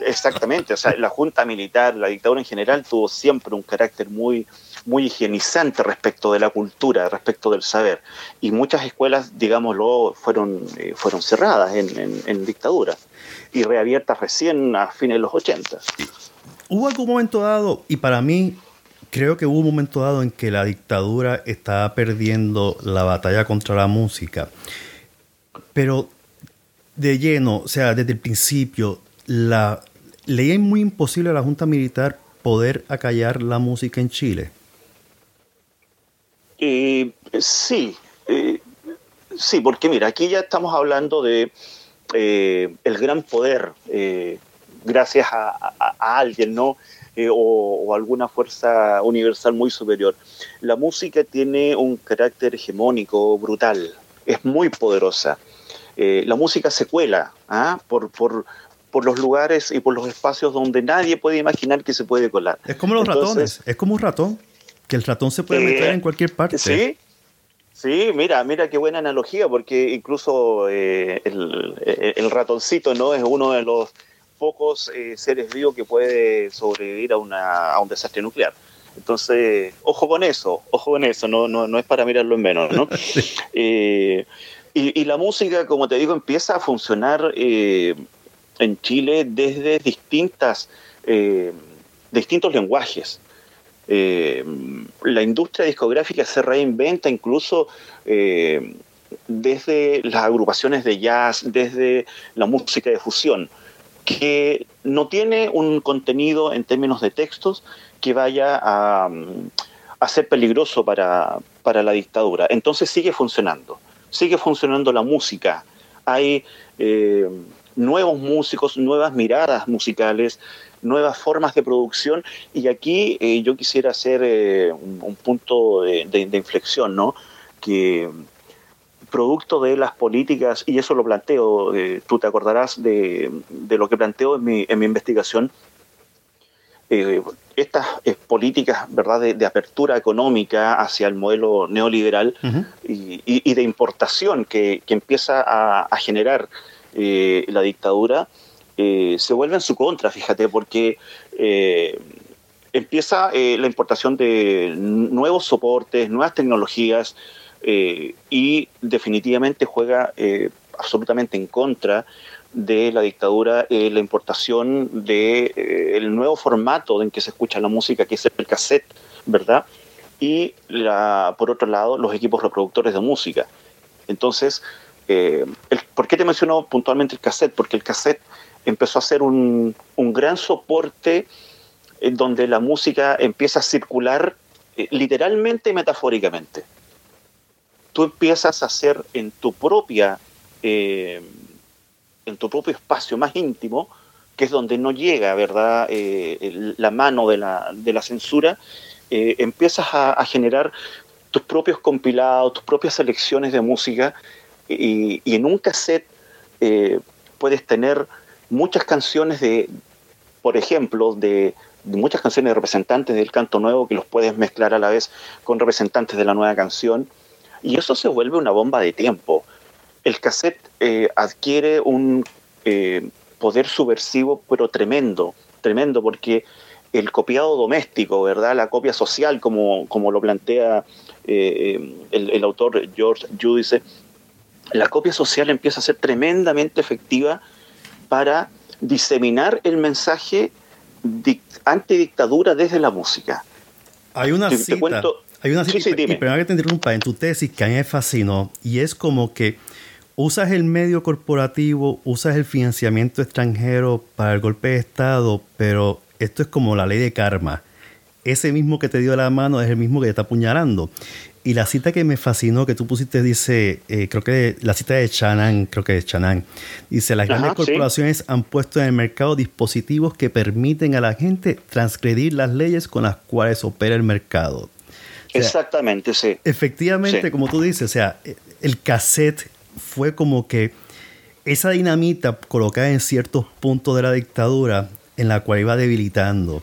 Exactamente. O sea, la Junta Militar, la dictadura en general, tuvo siempre un carácter muy muy higienizante respecto de la cultura, respecto del saber. Y muchas escuelas, digámoslo, fueron, eh, fueron cerradas en, dictadura y reabiertas recién a fines de los 80. Hubo algún momento dado, y para mí creo que hubo un momento dado en que la dictadura estaba perdiendo la batalla contra la música. Pero de lleno, o sea, desde el principio, la ley es muy imposible a la Junta Militar poder acallar la música en Chile. Eh, sí, eh, sí, porque mira, aquí ya estamos hablando de eh, el gran poder gracias a, alguien, ¿no? O, alguna fuerza universal muy superior. La música tiene un carácter hegemónico, brutal, es muy poderosa. la música se cuela ¿ah? por, por, por los lugares y por los espacios donde nadie puede imaginar que se puede colar. Es como los ratones, es como un ratón Que el ratón se puede meter en cualquier parte. Sí, Sí, mira, mira qué buena analogía, porque incluso el, el, ratoncito no es uno de los pocos eh, seres vivos que puede sobrevivir a, una, a un desastre nuclear. Entonces, ojo con eso, ojo con eso, no, no, no es para mirarlo en menos, ¿no? Eh, y, la música, como te digo, empieza a funcionar eh, en Chile desde distintas, distintos lenguajes. la industria discográfica se reinventa incluso desde las agrupaciones de jazz, desde la música de fusión que no tiene un contenido en términos de textos que vaya a, ser peligroso para, la dictadura. Entonces sigue funcionando, sigue funcionando la música. Hay eh, nuevos músicos, nuevas miradas musicales, nuevas formas de producción y aquí eh, yo quisiera hacer eh, un, punto de, de, inflexión, ¿no? Que producto de las políticas, y eso lo planteo, eh, tú te acordarás de, lo que planteo en mi, en mi investigación, estas políticas ¿verdad? De, apertura económica hacia el modelo neoliberal y, de importación que, empieza a, generar la dictadura, se vuelve en su contra, fíjate, porque empieza la importación de nuevos soportes, nuevas tecnologías, eh, y definitivamente juega eh, absolutamente en contra de la dictadura eh, la importación de, el nuevo formato en que se escucha la música, que es el cassette, ¿verdad? Y la, por otro lado, los equipos reproductores de música. Entonces, ¿por qué te menciono puntualmente el cassette? Porque el cassette empezó a ser un, gran soporte en donde la música empieza a circular literalmente y metafóricamente tú empiezas a hacer en tu propia, eh, en tu propio espacio más íntimo, que es donde no llega, ¿verdad?, eh, la mano de la, censura, eh, empiezas a, generar tus propios compilados, tus propias selecciones de música, y, en un cassette puedes tener muchas canciones de, por ejemplo, de, muchas canciones de representantes del canto nuevo que los puedes mezclar a la vez con representantes de la nueva canción y eso se vuelve una bomba de tiempo. El cassette eh, adquiere un eh, poder subversivo, pero tremendo, tremendo, porque el copiado doméstico, ¿verdad? La copia social, como, como lo plantea eh, el, autor George Judice, la copia social empieza a ser tremendamente efectiva para diseminar el mensaje antidictadura desde la música. Hay una cita, hay una sí, sí, dime. que te interrumpa en tu tesis que a mí me fascinó y es como que usas el medio corporativo, usas el financiamiento extranjero para el golpe de Estado, pero esto es como la ley de karma. Ese mismo que te dio la mano es el mismo que te está apuñalando. Y la cita que me fascinó que tú pusiste dice, eh, creo que la cita de Chanan, creo que es Chanan, dice, las grandes corporaciones han puesto en el mercado dispositivos que permiten a la gente transgredir las leyes con las cuales opera el mercado. Exactamente, sí. Efectivamente, como tú dices, o sea, el cassette fue como que esa dinamita colocada en ciertos puntos de la dictadura en la cual iba debilitando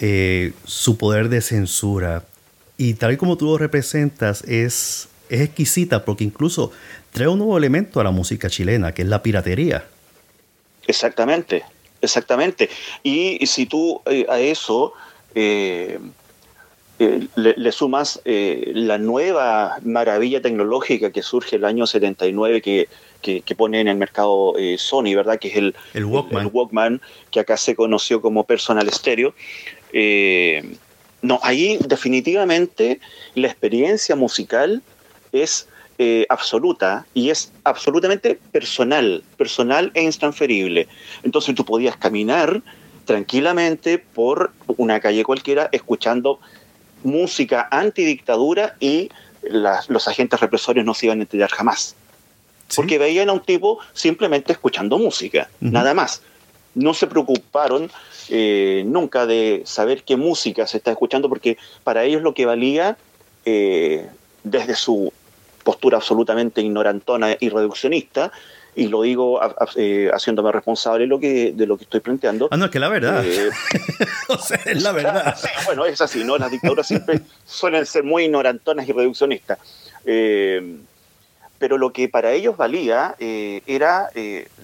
eh, su poder de censura. Y tal y como tú lo representas, es, es exquisita porque incluso trae un nuevo elemento a la música chilena, que es la piratería. Exactamente, exactamente. Y, si tú eh, a eso eh, eh, le, sumas la nueva maravilla tecnológica que surge el año 79 que, que, pone en el mercado Sony, ¿verdad? Que es el, el, Walkman. Walkman. que acá se conoció como Personal Stereo. No, ahí definitivamente la experiencia musical es absoluta y es absolutamente personal, personal e intransferible. Entonces tú podías caminar tranquilamente por una calle cualquiera escuchando música antidictadura y los agentes represores no se iban a enterar jamás. Porque veían a un tipo simplemente escuchando música, nada más. No se preocuparon eh, nunca de saber qué música se está escuchando, porque para ellos lo que valía, eh, desde su postura absolutamente ignorantona y reduccionista, y lo digo eh, haciéndome responsable de lo, que, de lo que estoy planteando. Ah, no, es que la verdad. Eh, o sea, es la verdad. bueno, es así, ¿no? Las dictaduras siempre suelen ser muy ignorantonas y reduccionistas. Eh, pero lo que para ellos valía era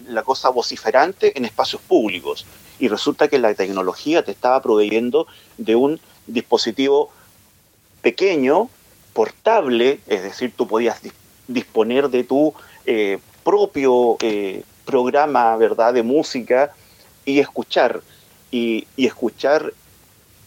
la cosa vociferante en espacios públicos. Y resulta que la tecnología te estaba proveyendo de un dispositivo pequeño, portable, es decir, tú podías disponer de tu propio eh, programa, ¿verdad?, de música y escuchar, y, escuchar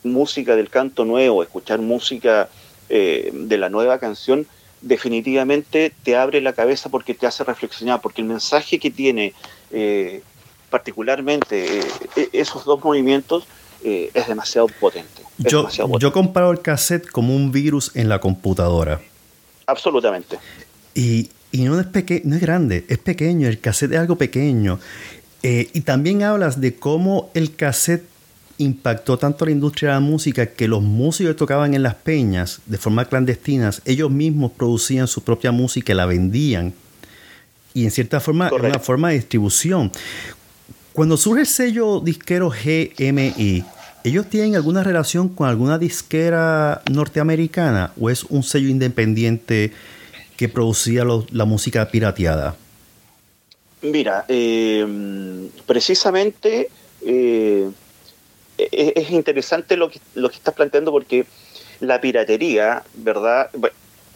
música del canto nuevo, escuchar música eh, de la nueva canción, definitivamente te abre la cabeza porque te hace reflexionar, porque el mensaje que tiene eh, particularmente e, esos dos movimientos es demasiado potente. yo, yo comparo el cassette como un virus en la computadora. Absolutamente. Y, y no es, no es grande, es pequeño, el cassette es algo pequeño. Eh, y también hablas de cómo el cassette impactó tanto la industria de la música que los músicos que tocaban en las peñas de forma clandestina, ellos mismos producían su propia música y la vendían. Y en cierta forma, era una forma de distribución. Cuando surge el sello disquero GMI, ¿ellos tienen alguna relación con alguna disquera norteamericana o es un sello independiente? que producía la música pirateada? Mira, eh, precisamente eh, e-, es interesante lo que, lo que estás planteando porque la piratería, ¿verdad?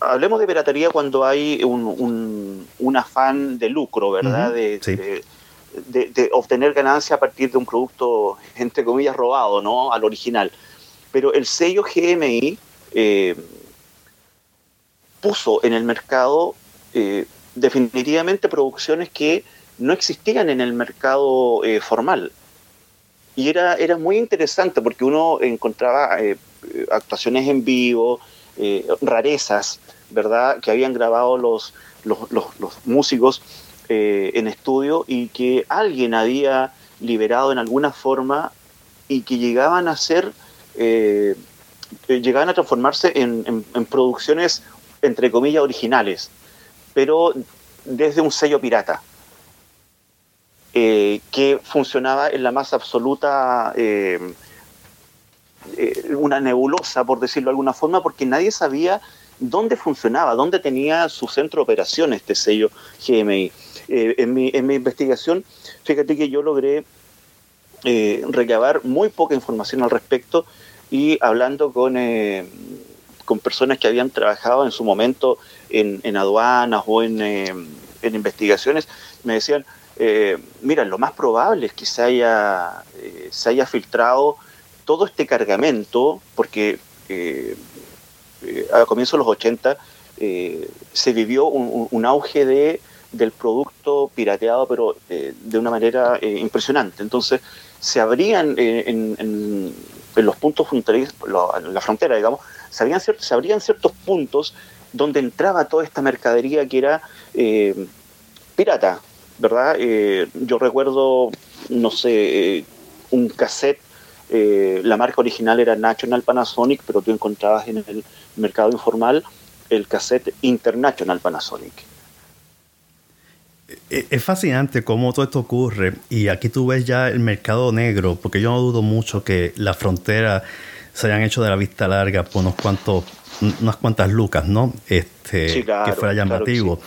hablemos de piratería cuando hay un, un, afán de lucro, ¿verdad? de, de, obtener ganancia a partir de un producto, entre comillas, robado, ¿no? Al original. Pero el sello GMI eh, puso en el mercado eh, definitivamente producciones que no existían en el mercado eh, formal. Y era, era muy interesante porque uno encontraba actuaciones en vivo, rarezas, ¿verdad?, que habían grabado los, los, músicos en estudio y que alguien había liberado en alguna forma y que llegaban a ser, llegaban a transformarse en, producciones entre comillas, originales, pero desde un sello pirata, eh, que funcionaba en la más absoluta, eh, eh, una nebulosa, por decirlo de alguna forma, porque nadie sabía dónde funcionaba, dónde tenía su centro de operación este sello GMI. En, mi, en mi investigación, fíjate que yo logré recabar muy poca información al respecto y hablando con con personas que habían trabajado en su momento en, aduanas o en, eh, investigaciones, me decían, eh, mira, lo más probable es que se haya, eh, se haya filtrado todo este cargamento, porque a comienzos de los 80 se vivió un, auge de, del producto pirateado, pero de una manera impresionante. Entonces, se abrían en, en, los puntos fronterizos, la frontera, digamos, se, abrían ciertos puntos donde entraba toda esta mercadería que era eh, pirata, ¿verdad? Eh, yo recuerdo, no sé, eh, un cassette, la marca original era National Panasonic, pero tú encontrabas en el mercado informal el cassette International Panasonic. Es fascinante cómo todo esto ocurre y aquí tú ves ya el mercado negro, porque yo no dudo mucho que la frontera se hayan hecho de la vista larga por unos cuantos, unas cuantas lucas, ¿no? Este, que fuera llamativo.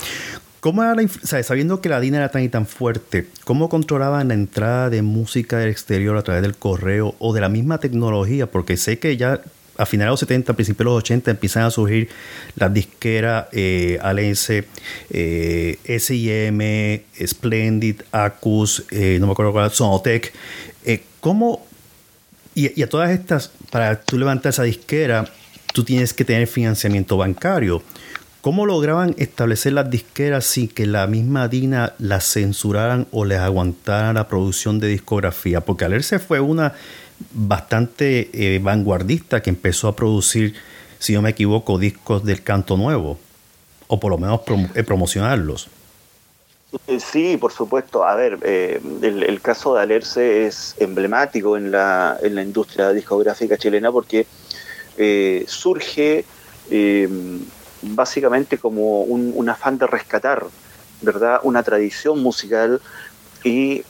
¿Cómo era sabiendo que la DINA era tan y tan fuerte, cómo controlaban la entrada de música del exterior a través del correo o de la misma tecnología? Porque sé que ya a finales de los 70, principios de los 80 empiezan a surgir las disqueras eh, Alense, eh, SIM, Splendid, Acus, eh, no me acuerdo cuál, Sonotec. Eh, ¿Cómo y, a todas estas, para tú levantar esa disquera, tú tienes que tener financiamiento bancario. ¿Cómo lograban establecer las disqueras sin que la misma DINA las censuraran o les aguantaran la producción de discografía? Porque Alerce fue una bastante eh, vanguardista que empezó a producir, si no me equivoco, discos del canto nuevo, o por lo menos eh, promocionarlos. Eh, sí, por supuesto. A ver, el, caso de Alerce es emblemático en la, en la industria discográfica chilena porque surge básicamente como un, afán de rescatar ¿verdad? Una tradición musical y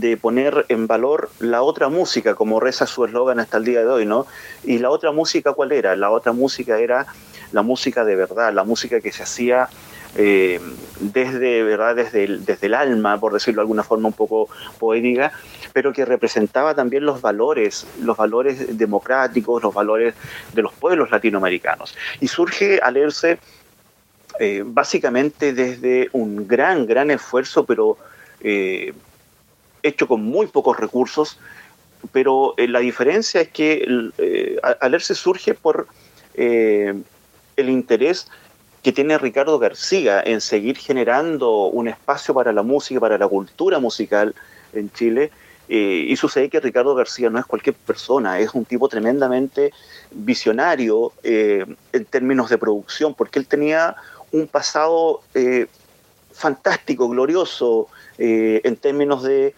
de poner en valor la otra música, como reza su eslogan hasta el día de hoy, ¿no? Y la otra música, ¿cuál era? La otra música era la música de verdad, la música que se hacía eh, desde, ¿verdad? Desde, el, desde el alma, por decirlo de alguna forma un poco poética, pero que representaba también los valores, los valores democráticos, los valores de los pueblos latinoamericanos. Y surge al leerse eh, básicamente desde un gran, gran esfuerzo, pero eh, hecho con muy pocos recursos, pero la diferencia es que Alerce surge por el interés que tiene Ricardo García en seguir generando un espacio para la música, para la cultura musical en Chile. Eh, y sucede que Ricardo García no es cualquier persona, es un tipo tremendamente visionario eh, en términos de producción, porque él tenía un pasado eh, fantástico, glorioso, en términos de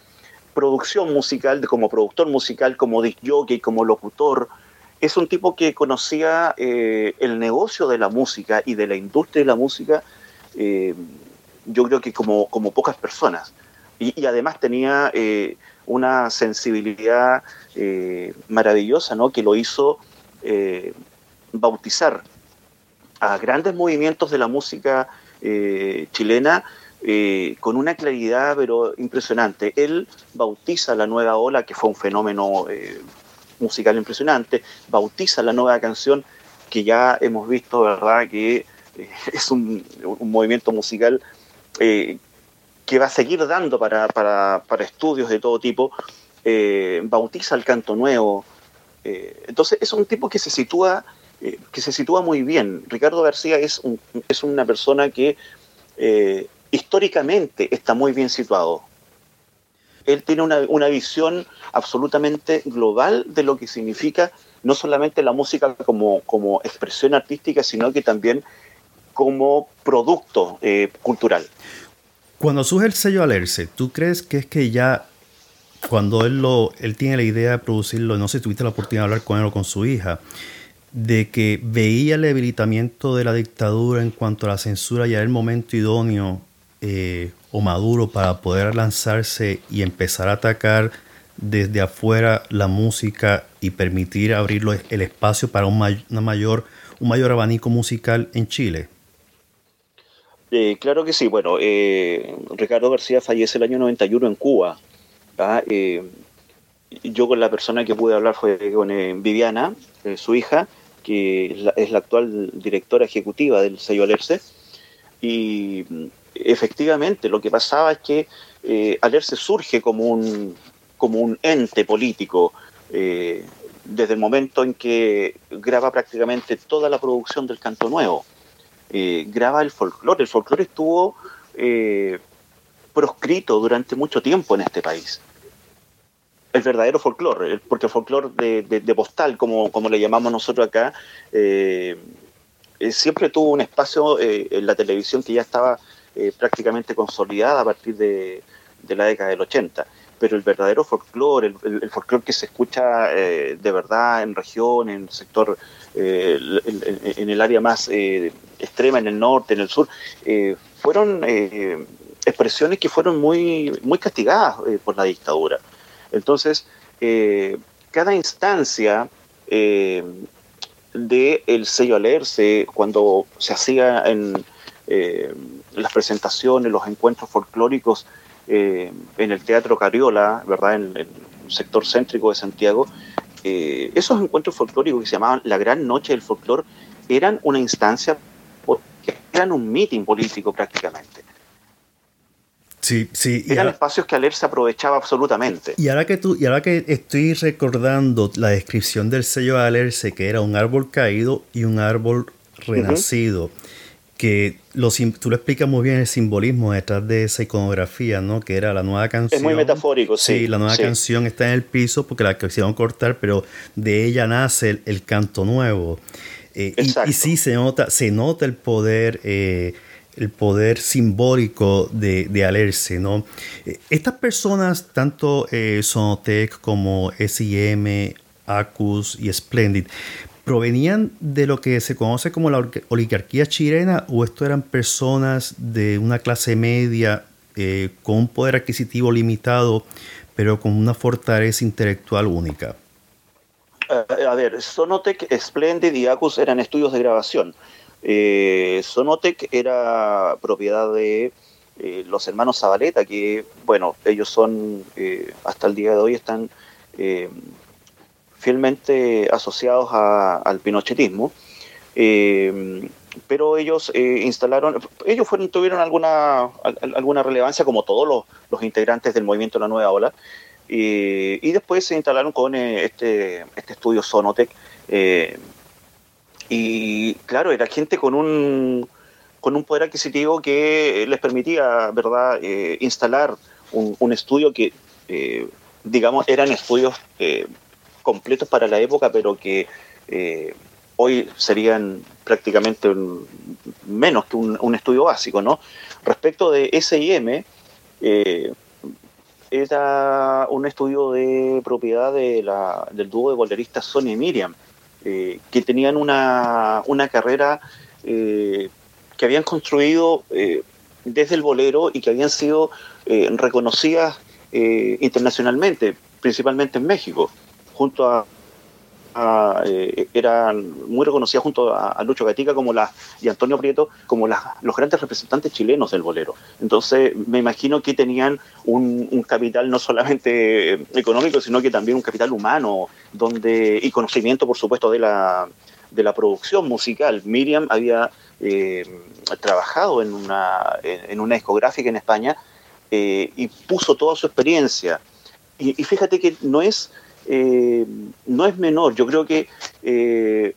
producción musical, como productor musical, como disc jockey, como locutor, es un tipo que conocía eh, el negocio de la música y de la industria de la música, eh, yo creo que como, como pocas personas. Y, además tenía eh, una sensibilidad maravillosa, ¿no? Que lo hizo bautizar a grandes movimientos de la música chilena con una claridad pero impresionante. Él bautiza la nueva ola, que fue un fenómeno musical impresionante, bautiza la nueva canción que ya hemos visto, ¿verdad? Que eh, es un, movimiento musical eh, que va a seguir dando para, estudios de todo tipo, eh, bautiza el canto nuevo. entonces es un tipo que se sitúa, que se sitúa muy bien. Ricardo García es, es una persona que históricamente está muy bien situado él tiene una, visión absolutamente global de lo que significa no solamente la música como, como expresión artística, sino que también como producto eh, cultural. Cuando surge el sello Alerce, ¿tú crees que es que ya cuando él, lo, él tiene la idea de producirlo, no sé si tuviste la oportunidad de hablar con él o con su hija, de que veía el debilitamiento de la dictadura en cuanto a la censura y era el momento idóneo eh, o maduro para poder lanzarse y empezar a atacar desde afuera la música y permitir abrir el espacio para un, una mayor, un mayor abanico musical en Chile? Eh, claro que sí. Bueno, eh, Ricardo García fallece el año 91 en Cuba. Eh, yo con la persona que pude hablar fue con Viviana, su hija, que es la, es la, actual directora ejecutiva del sello Alerce. Y efectivamente, lo que pasaba es que eh, Alerce surge como un, como un ente político eh, desde el momento en que graba prácticamente toda la producción del canto nuevo. Eh, graba el folclore. El folclore estuvo eh, proscrito durante mucho tiempo en este país. El verdadero folclore, porque el folclore de, postal, como, como le llamamos nosotros acá, siempre tuvo un espacio en la televisión que ya estaba eh, prácticamente consolidada a partir de, la década del 80. Pero el verdadero folclore, el, el folclore que se escucha eh, de verdad en región, en sector, eh, en, el área más extrema, en el norte, en el sur, fueron expresiones que fueron muy, muy castigadas por la dictadura. Entonces, cada instancia de el sello alerce cuando se hacía en, las presentaciones, los encuentros folclóricos eh, en el Teatro Cariola, ¿verdad? En, el sector céntrico de Santiago, eh, esos encuentros folclóricos que se llamaban la Gran Noche del Folclor eran una instancia, eran un meeting político prácticamente. Sí, sí. Eran espacios que Aler se aprovechaba absolutamente. Y ahora que tú, y ahora que estoy recordando la descripción del sello de Alerce, que era un árbol caído y un árbol renacido que lo, tú lo explicas muy bien el simbolismo detrás de esa iconografía, ¿no? Que era la nueva canción. Es muy metafórico, sí. Sí, la nueva canción está en el piso porque la quisieron cortar, pero de ella nace el, canto nuevo. Eh, y, sí se nota, se nota el poder, eh, el poder simbólico de, de Alerce, ¿no? Eh, estas personas, tanto Sonotec como SIM, Acus y Splendid, ¿provenían de lo que se conoce como la oligarquía chilena o esto eran personas de una clase media eh, con un poder adquisitivo limitado, pero con una fortaleza intelectual única? Eh, a ver, Sonotec, Splendid y Acus eran estudios de grabación. Eh, Sonotec era propiedad de los hermanos Zabaleta, que, bueno, ellos son, hasta el día de hoy están fielmente asociados al pinochetismo. pero ellos instalaron, ellos tuvieron alguna, alguna relevancia como todos los, los integrantes del movimiento la Nueva Ola, y, después se instalaron con eh, este, este estudio Sonotec. Eh, y claro, era gente con un, con un poder adquisitivo que les permitía, ¿verdad?, eh, instalar un, estudio que, digamos, eran estudios completos para la época, pero que hoy serían prácticamente menos que un, estudio básico, ¿no? Respecto de SIM, era un estudio de propiedad de la, del dúo de boleristas Sonia y Miriam, eh, que tenían una, una carrera eh, que habían construido eh, desde el bolero y que habían sido reconocidas internacionalmente, principalmente en México, junto a eh, eran muy reconocidas junto a, Lucho Gatica como la, y Antonio Prieto como los grandes representantes chilenos del bolero. Entonces me imagino que tenían un, capital no solamente económico, sino que también un capital humano donde y conocimiento, por supuesto, de la, de la producción musical. Miriam había eh, trabajado en una, en una discográfica en España eh, y puso toda su experiencia. y fíjate que no es eh, no es menor. Yo creo que eh,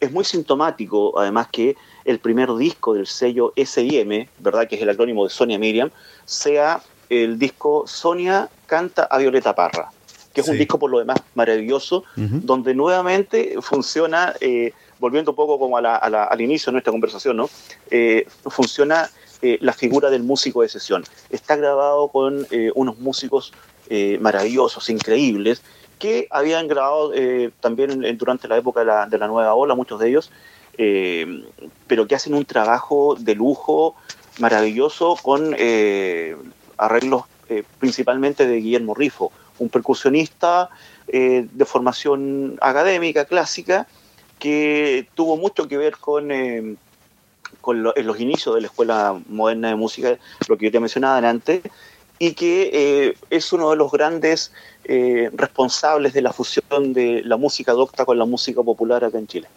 es muy sintomático, además, que el primer disco del sello SIM, ¿verdad? que es el acrónimo de Sonia Miriam, sea el disco Sonia canta a Violeta Parra, que es un disco por lo demás maravilloso, donde nuevamente funciona, eh, volviendo un poco como al inicio de nuestra conversación, ¿no? funciona la figura del músico de sesión. Está grabado con unos músicos eh, maravillosos, increíbles, que habían grabado eh, también durante la época de la, nueva ola, muchos de ellos, eh, pero que hacen un trabajo de lujo maravilloso con arreglos principalmente de Guillermo Rifo, un percusionista de formación académica, clásica, que tuvo mucho que ver con, con los inicios de la Escuela Moderna de Música, lo que yo te mencionaba antes, y que eh, es uno de los grandes eh, responsables de la fusión de la música docta con la música popular acá en Chile.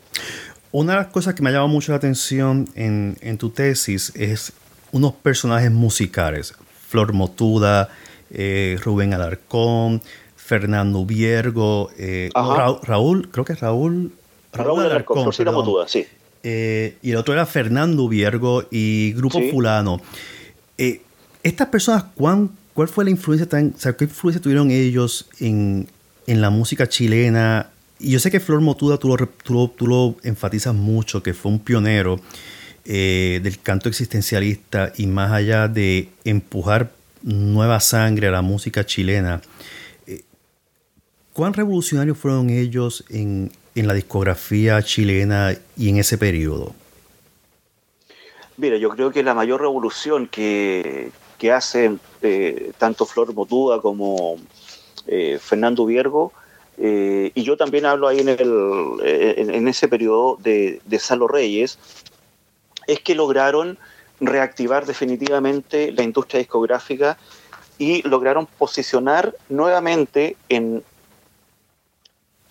Una de las cosas que me ha llamado mucho la atención en, tu tesis es unos personajes musicales. Flor Motuda, eh, Rubén Alarcón, Fernando Viergo, Raúl, creo que es Raúl. Raúl, Alarcón, Motuda, sí. y el otro era Fernando Viergo y Grupo Fulano. Estas personas, ¿cuál fue la influencia tan, o sea, qué influencia tuvieron ellos en, la música chilena? Y yo sé que Flor Motuda tú lo, tú lo, enfatizas mucho, que fue un pionero eh, del canto existencialista y más allá de empujar nueva sangre a la música chilena. Eh, ¿Cuán revolucionarios fueron ellos en, en la discografía chilena y en ese periodo? Mira, yo creo que la mayor revolución que, que hacen eh, tanto Flor Motuda como eh, Fernando Viergo, eh, y yo también hablo ahí en, el, en, ese periodo de, de, Salo Reyes, es que lograron reactivar definitivamente la industria discográfica y lograron posicionar nuevamente en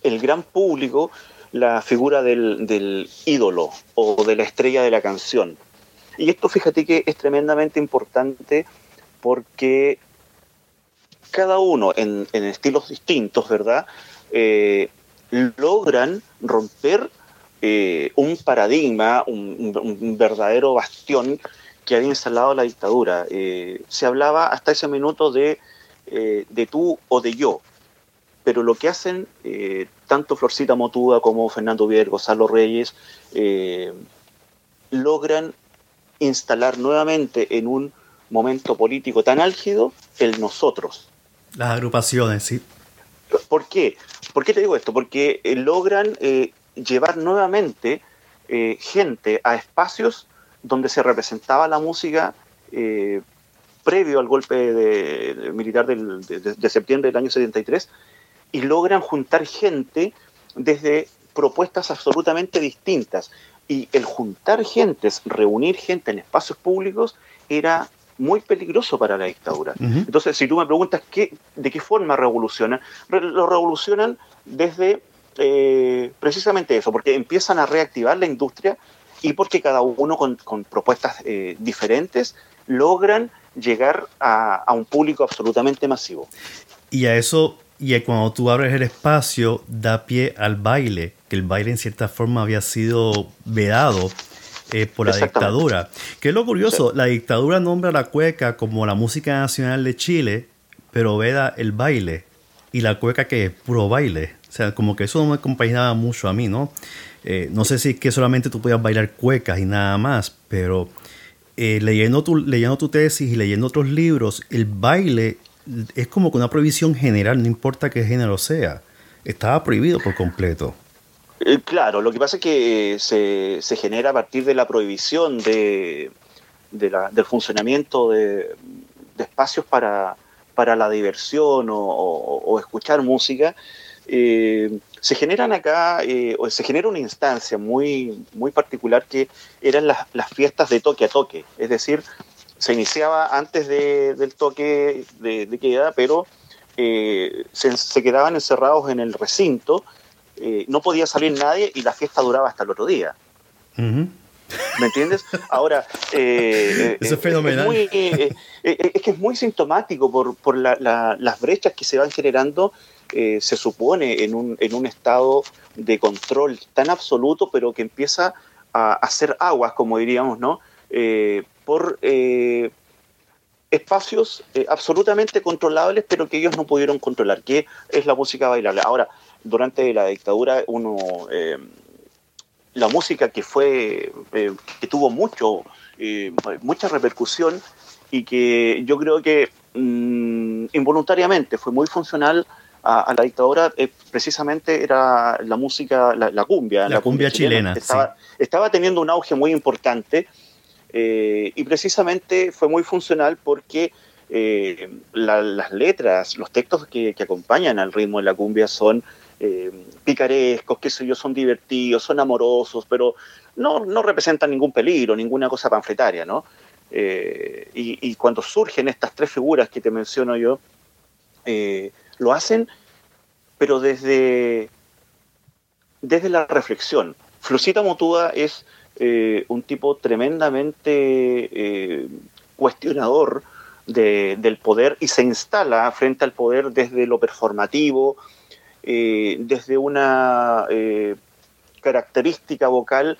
el gran público la figura del, del ídolo o de la estrella de la canción. Y esto fíjate que es tremendamente importante porque cada uno en, estilos distintos, ¿verdad? Eh, logran romper eh, un paradigma, un, verdadero bastión que había instalado la dictadura. Eh, se hablaba hasta ese minuto de, de, tú o de yo, pero lo que hacen tanto Florcita Motuda como Fernando Vier, Gonzalo Reyes, logran instalar nuevamente en un momento político tan álgido, el nosotros. Las agrupaciones, sí. ¿Por qué? ¿Por qué te digo esto? Porque eh, logran eh, llevar nuevamente eh, gente a espacios donde se representaba la música eh, previo al golpe de, militar de, septiembre del año 73 y logran juntar gente desde propuestas absolutamente distintas. Y el juntar gentes, reunir gente en espacios públicos era muy peligroso para la dictadura. Entonces, si tú me preguntas qué, de qué forma revolucionan, lo revolucionan desde eh, precisamente eso, porque empiezan a reactivar la industria y porque cada uno con, propuestas eh, diferentes logran llegar a, un público absolutamente masivo. Y a eso, y cuando tú abres el espacio, da pie al baile, que el baile en cierta forma había sido vedado eh, por la dictadura. Que es lo curioso, la dictadura nombra la cueca como la música nacional de Chile, pero veda el baile. Y la cueca que es puro baile. O sea, como que eso no me acompañaba mucho a mí, ¿no? Eh, no sé si es que solamente tú podías bailar cuecas y nada más, pero eh, leyendo, tu, leyendo tu tesis y leyendo otros libros, el baile es como que una prohibición general, no importa qué género sea. Estaba prohibido por completo. Eh, claro, lo que pasa es que se, se genera a partir de la prohibición de, del funcionamiento de, espacios para, la diversión o, escuchar música. Eh, se generan acá, eh, o se genera una instancia muy, particular que eran las, las fiestas de toque a toque, es decir, se iniciaba antes del toque de, queda, pero se, se, quedaban encerrados en el recinto eh, no podía salir nadie y la fiesta duraba hasta el otro día. ¿Me entiendes? Ahora, eh, Eso es fenomenal. Es, es, que es muy sintomático por, las brechas que se van generando, se supone, en un, en un estado de control tan absoluto, pero que empieza a hacer aguas, como diríamos, ¿no? por espacios absolutamente controlables, pero que ellos no pudieron controlar, que es la música bailable. Ahora, durante la dictadura uno eh, la música que fue eh, que tuvo mucho eh, mucha repercusión y que yo creo que mm, involuntariamente fue muy funcional a, la dictadura precisamente era la música la, cumbia la, cumbia, chilena, estaba, estaba teniendo un auge muy importante y precisamente fue muy funcional porque las letras, los textos que, que, acompañan al ritmo de la cumbia son eh, picarescos, qué sé yo, son divertidos, son amorosos, pero no, no representan ningún peligro, ninguna cosa panfletaria, ¿no? Eh, y, cuando surgen estas tres figuras que te menciono yo, eh, lo hacen, pero desde, desde la reflexión. Flusita Motúa es un tipo tremendamente cuestionador del poder y se instala frente al poder desde lo performativo, eh, desde una eh, característica vocal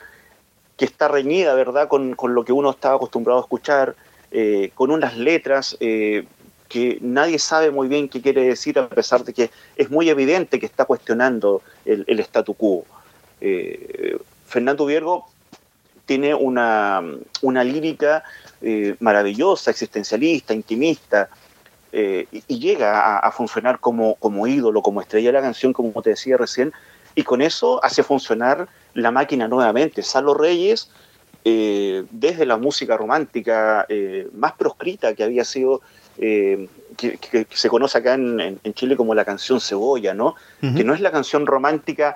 que está reñida, ¿verdad?, con, lo que uno estaba acostumbrado a escuchar, eh, con unas letras que nadie sabe muy bien qué quiere decir, a pesar de que es muy evidente que está cuestionando el, el statu quo. Fernando Viergo tiene una, una lírica maravillosa, existencialista, intimista, eh, y, llega a, funcionar como, como ídolo, como estrella de la canción, como te decía recién, y con eso hace funcionar la máquina nuevamente. Salo Reyes, eh, desde la música romántica eh, más proscrita que había sido, que, se conoce acá en, Chile como la canción Cebolla, ¿no? Que no es la canción romántica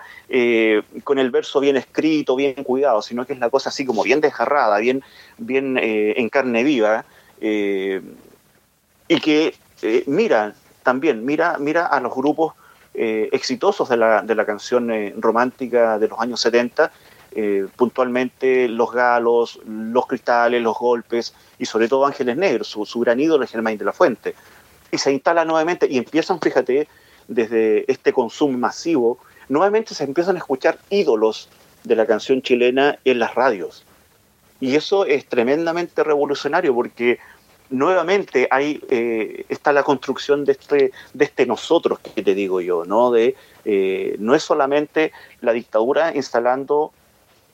con el verso bien escrito, bien cuidado, sino que es la cosa así como bien desgarrada, bien, bien en carne viva. y que eh, mira también, mira, mira a los grupos eh, exitosos de la, de la canción eh, romántica de los años 70, puntualmente Los Galos, Los Cristales, Los Golpes y sobre todo Ángeles Negros, su, gran ídolo es Germain de la Fuente. Y se instala nuevamente y empiezan, fíjate, desde este consumo masivo, nuevamente se empiezan a escuchar ídolos de la canción chilena en las radios. Y eso es tremendamente revolucionario porque nuevamente hay, eh, está la construcción de este, de este nosotros que te digo yo, ¿no? De, eh, no es solamente la dictadura instalando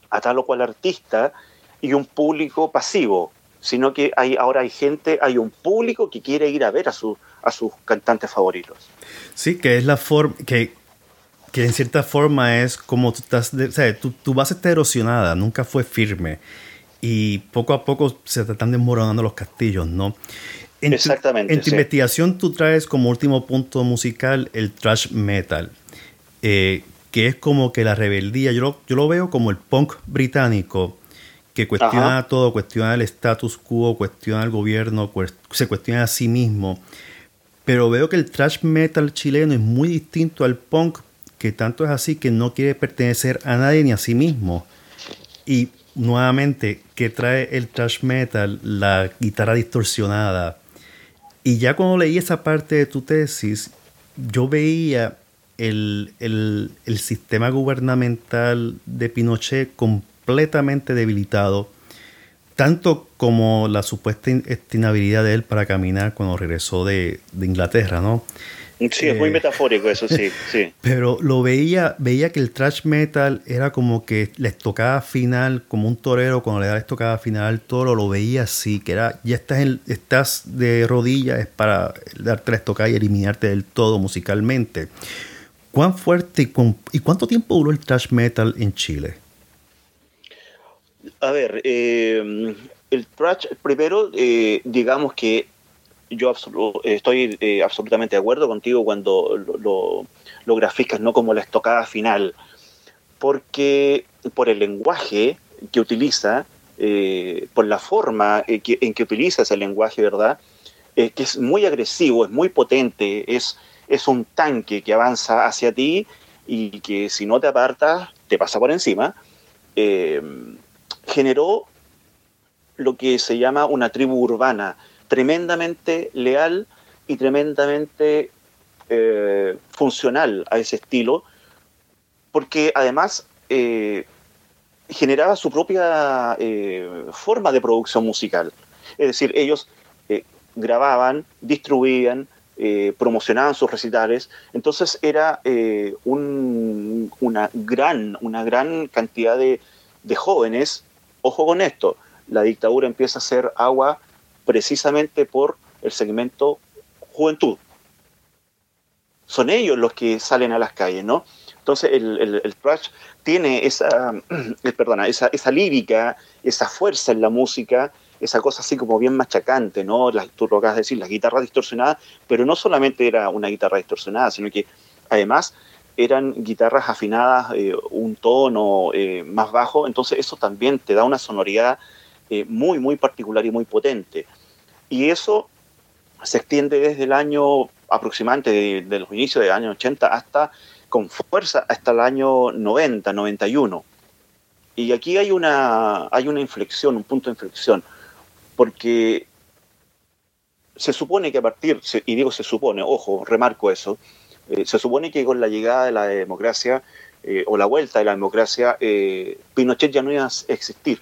a tal o cual artista y un público pasivo, sino que hay, ahora hay gente, hay un público que quiere ir a ver a, su, a sus cantantes favoritos. Sí, que es la forma, que que en cierta forma es como tú estás, o sea, tu, tu, base está erosionada, nunca fue firme. Y poco a poco se están desmoronando los castillos, ¿no? Exactamente. en tu investigación tú traes como último punto musical el thrash metal, eh, que es como que la rebeldía, yo lo, yo lo veo como el punk británico, que cuestiona todo, cuestiona el status quo, cuestiona el gobierno, se cuestiona a sí mismo. Pero veo que el thrash metal chileno es muy distinto al punk, que tanto es así que no quiere pertenecer a nadie ni a sí mismo. Y nuevamente, que trae el thrash metal, la guitarra distorsionada. Y ya cuando leí esa parte de tu tesis, yo veía el, el, sistema gubernamental de Pinochet completamente debilitado tanto como la supuesta inestabilidad de él para caminar cuando regresó de, Inglaterra, ¿no? Sí, es muy eh, metafórico eso, sí, sí. Pero lo veía, veía que el thrash metal era como que les tocaba final, como un torero cuando le tocaba final al toro, lo veía así, que era, ya estás, en, estás de rodillas, es para darte la estocada y eliminarte del todo musicalmente. ¿Cuán fuerte y, y cuánto tiempo duró el thrash metal en Chile? A ver, eh, el trash, primero, eh, digamos que yo estoy eh, absolutamente de acuerdo contigo cuando lo, lo, graficas no como la estocada final, porque por el lenguaje que utiliza, por la forma en que utiliza ese lenguaje, ¿verdad? que es muy agresivo, es muy potente, es, es un tanque que avanza hacia ti y que si no te apartas, te pasa por encima generó lo que se llama una tribu urbana, tremendamente leal y tremendamente eh, funcional a ese estilo, porque además eh, generaba su propia eh, forma de producción musical. Es decir, ellos grababan, distribuían, promocionaban sus recitales, entonces era una, gran, una gran cantidad de, de jóvenes Ojo con esto, la dictadura empieza a hacer agua precisamente por el segmento juventud. Son ellos los que salen a las calles, ¿no? Entonces el, el, trash tiene esa, perdona, esa, esa lírica, esa fuerza en la música, esa cosa así como bien machacante, ¿no? tú lo acabas de decir, la guitarra distorsionada, pero no solamente era una guitarra distorsionada, sino que además eran guitarras afinadas eh, un tono eh, más bajo, entonces eso también te da una sonoridad eh, muy, muy particular y muy potente. Y eso se extiende desde el año aproximadamente de, los inicios del año 80 hasta con fuerza hasta el año 90, 91. Y aquí hay una, hay una inflexión, un punto de inflexión, porque se supone que a partir, y digo se supone, ojo, remarco eso, eh, se supone que con la llegada de la democracia eh, o la vuelta de la democracia, eh, Pinochet ya no iba a existir.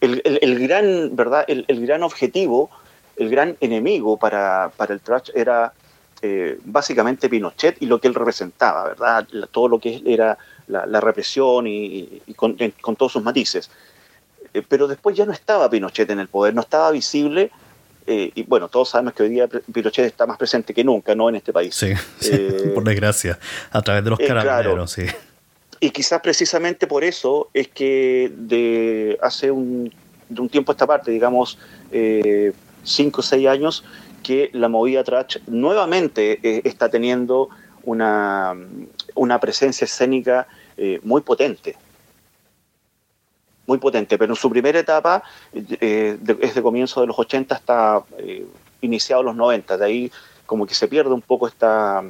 El, gran, ¿verdad? El, gran objetivo, el gran enemigo para, el trash era básicamente Pinochet y lo que él representaba, ¿verdad? todo lo que era la, represión y, con, con, todos sus matices. pero después ya no estaba Pinochet en el poder, no estaba visible eh, y bueno, todos sabemos que hoy día Pinochet está más presente que nunca, ¿no? En este país. Sí, eh, por desgracia, a través de los eh, carabineros, sí. Y quizás precisamente por eso es que de hace un, tiempo a esta parte, digamos, cinco o seis años, que la movida trash nuevamente está teniendo una, una presencia escénica muy potente. Muy potente, pero en su primera etapa eh, de comienzo de los 80 hasta eh, iniciados los 90, de ahí como que se pierde un poco esta,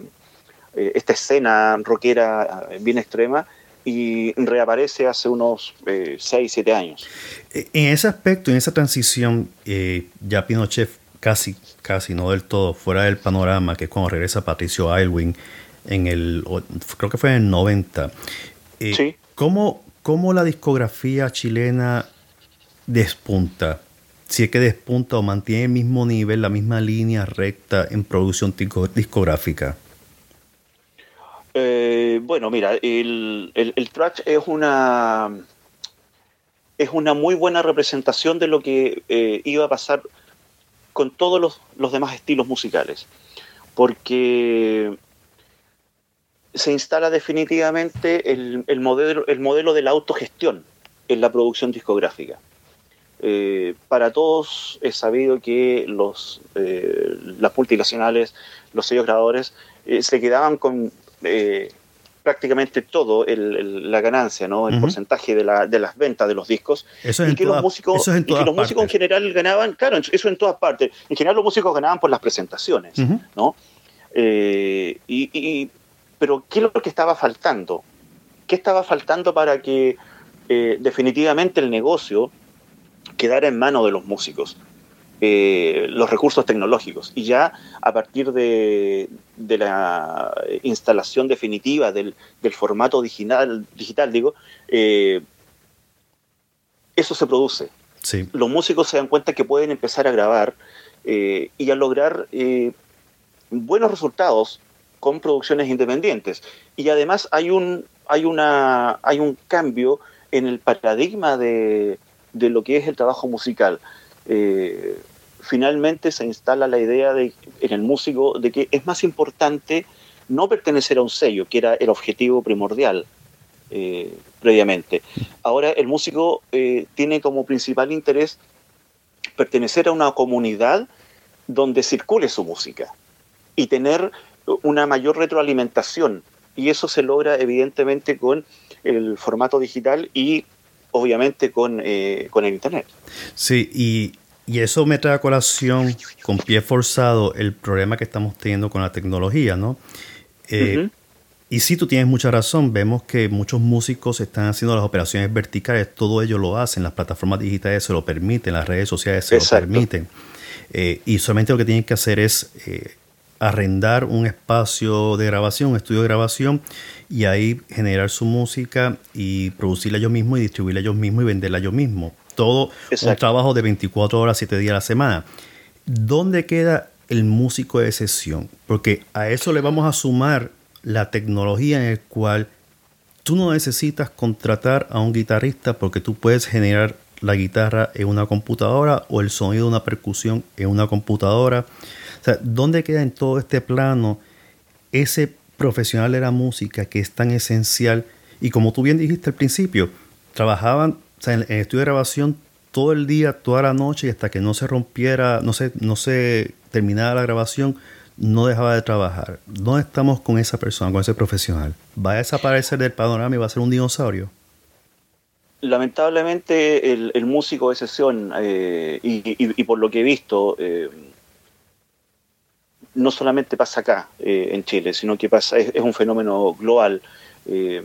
eh, esta escena rockera bien extrema y reaparece hace unos 6, 7 años. En ese aspecto, en esa transición, ya Pinochet casi, casi, no del todo, fuera del panorama, que es cuando regresa Patricio Aylwin en el, creo que fue en el 90. sí. ¿Cómo, ¿Cómo la discografía chilena despunta? Si es que despunta o mantiene el mismo nivel, la misma línea recta en producción discográfica. Eh, bueno, mira, el, el, trash es una es una muy buena representación de lo que eh, iba a pasar con todos los, los demás estilos musicales. Porque se instala definitivamente el, modelo, el modelo de la autogestión en la producción discográfica. Eh, para todos es sabido que los, las multinacionales, los sellos grabadores, se quedaban con prácticamente todo la ganancia, ¿no? el porcentaje de, las ventas de los discos. y que los músicos, y que los músicos en general ganaban, claro, eso en todas partes. En general los músicos ganaban por las presentaciones, ¿no? y, pero ¿qué es lo que estaba faltando? ¿Qué estaba faltando para que definitivamente el negocio quedara en manos de los músicos. Eh, los recursos tecnológicos y ya a partir de, la instalación definitiva del, formato digital, digital digo, eh, eso se produce. Los músicos se dan cuenta que pueden empezar a grabar eh, y a lograr buenos resultados con producciones independientes. Y además hay un, hay una, hay un cambio en el paradigma de, de lo que es el trabajo musical. Eh, finalmente se instala la idea de, en el músico de que es más importante no pertenecer a un sello, que era el objetivo primordial eh, previamente. Ahora el músico eh, tiene como principal interés pertenecer a una comunidad donde circule su música y tener una mayor retroalimentación. Y eso se logra evidentemente con el formato digital y obviamente con, eh, con el Internet. Sí, y, eso me trae a colación con pie forzado el problema que estamos teniendo con la tecnología, ¿no? Eh, y sí, tú tienes mucha razón. Vemos que muchos músicos están haciendo las operaciones verticales, todo ello lo hacen, las plataformas digitales se lo permiten, las redes sociales se lo permiten. Eh, y solamente lo que tienen que hacer es arrendar un espacio de grabación, un estudio de grabación y ahí generar su música y producirla yo mismo y distribuirla yo mismo y venderla yo mismo. Todo un trabajo de 24 horas, 7 días a la semana. ¿Dónde queda el músico de sesión? Porque a eso le vamos a sumar la tecnología en el cual tú no necesitas contratar a un guitarrista porque tú puedes generar la guitarra en una computadora o el sonido de una percusión en una computadora. ¿Dónde queda en todo este plano ese profesional de la música que es tan esencial? Y como tú bien dijiste al principio, trabajaban en el estudio de grabación todo el día, toda la noche y hasta que no se rompiera, no se, no se terminara la grabación, no dejaba de trabajar. ¿Dónde estamos con esa persona, con ese profesional? ¿Va a desaparecer del panorama y va a ser un dinosaurio? Lamentablemente el, músico de sesión, eh, y, por lo que he visto, eh, no solamente pasa acá eh, en Chile, sino que pasa, es, un fenómeno global. Eh,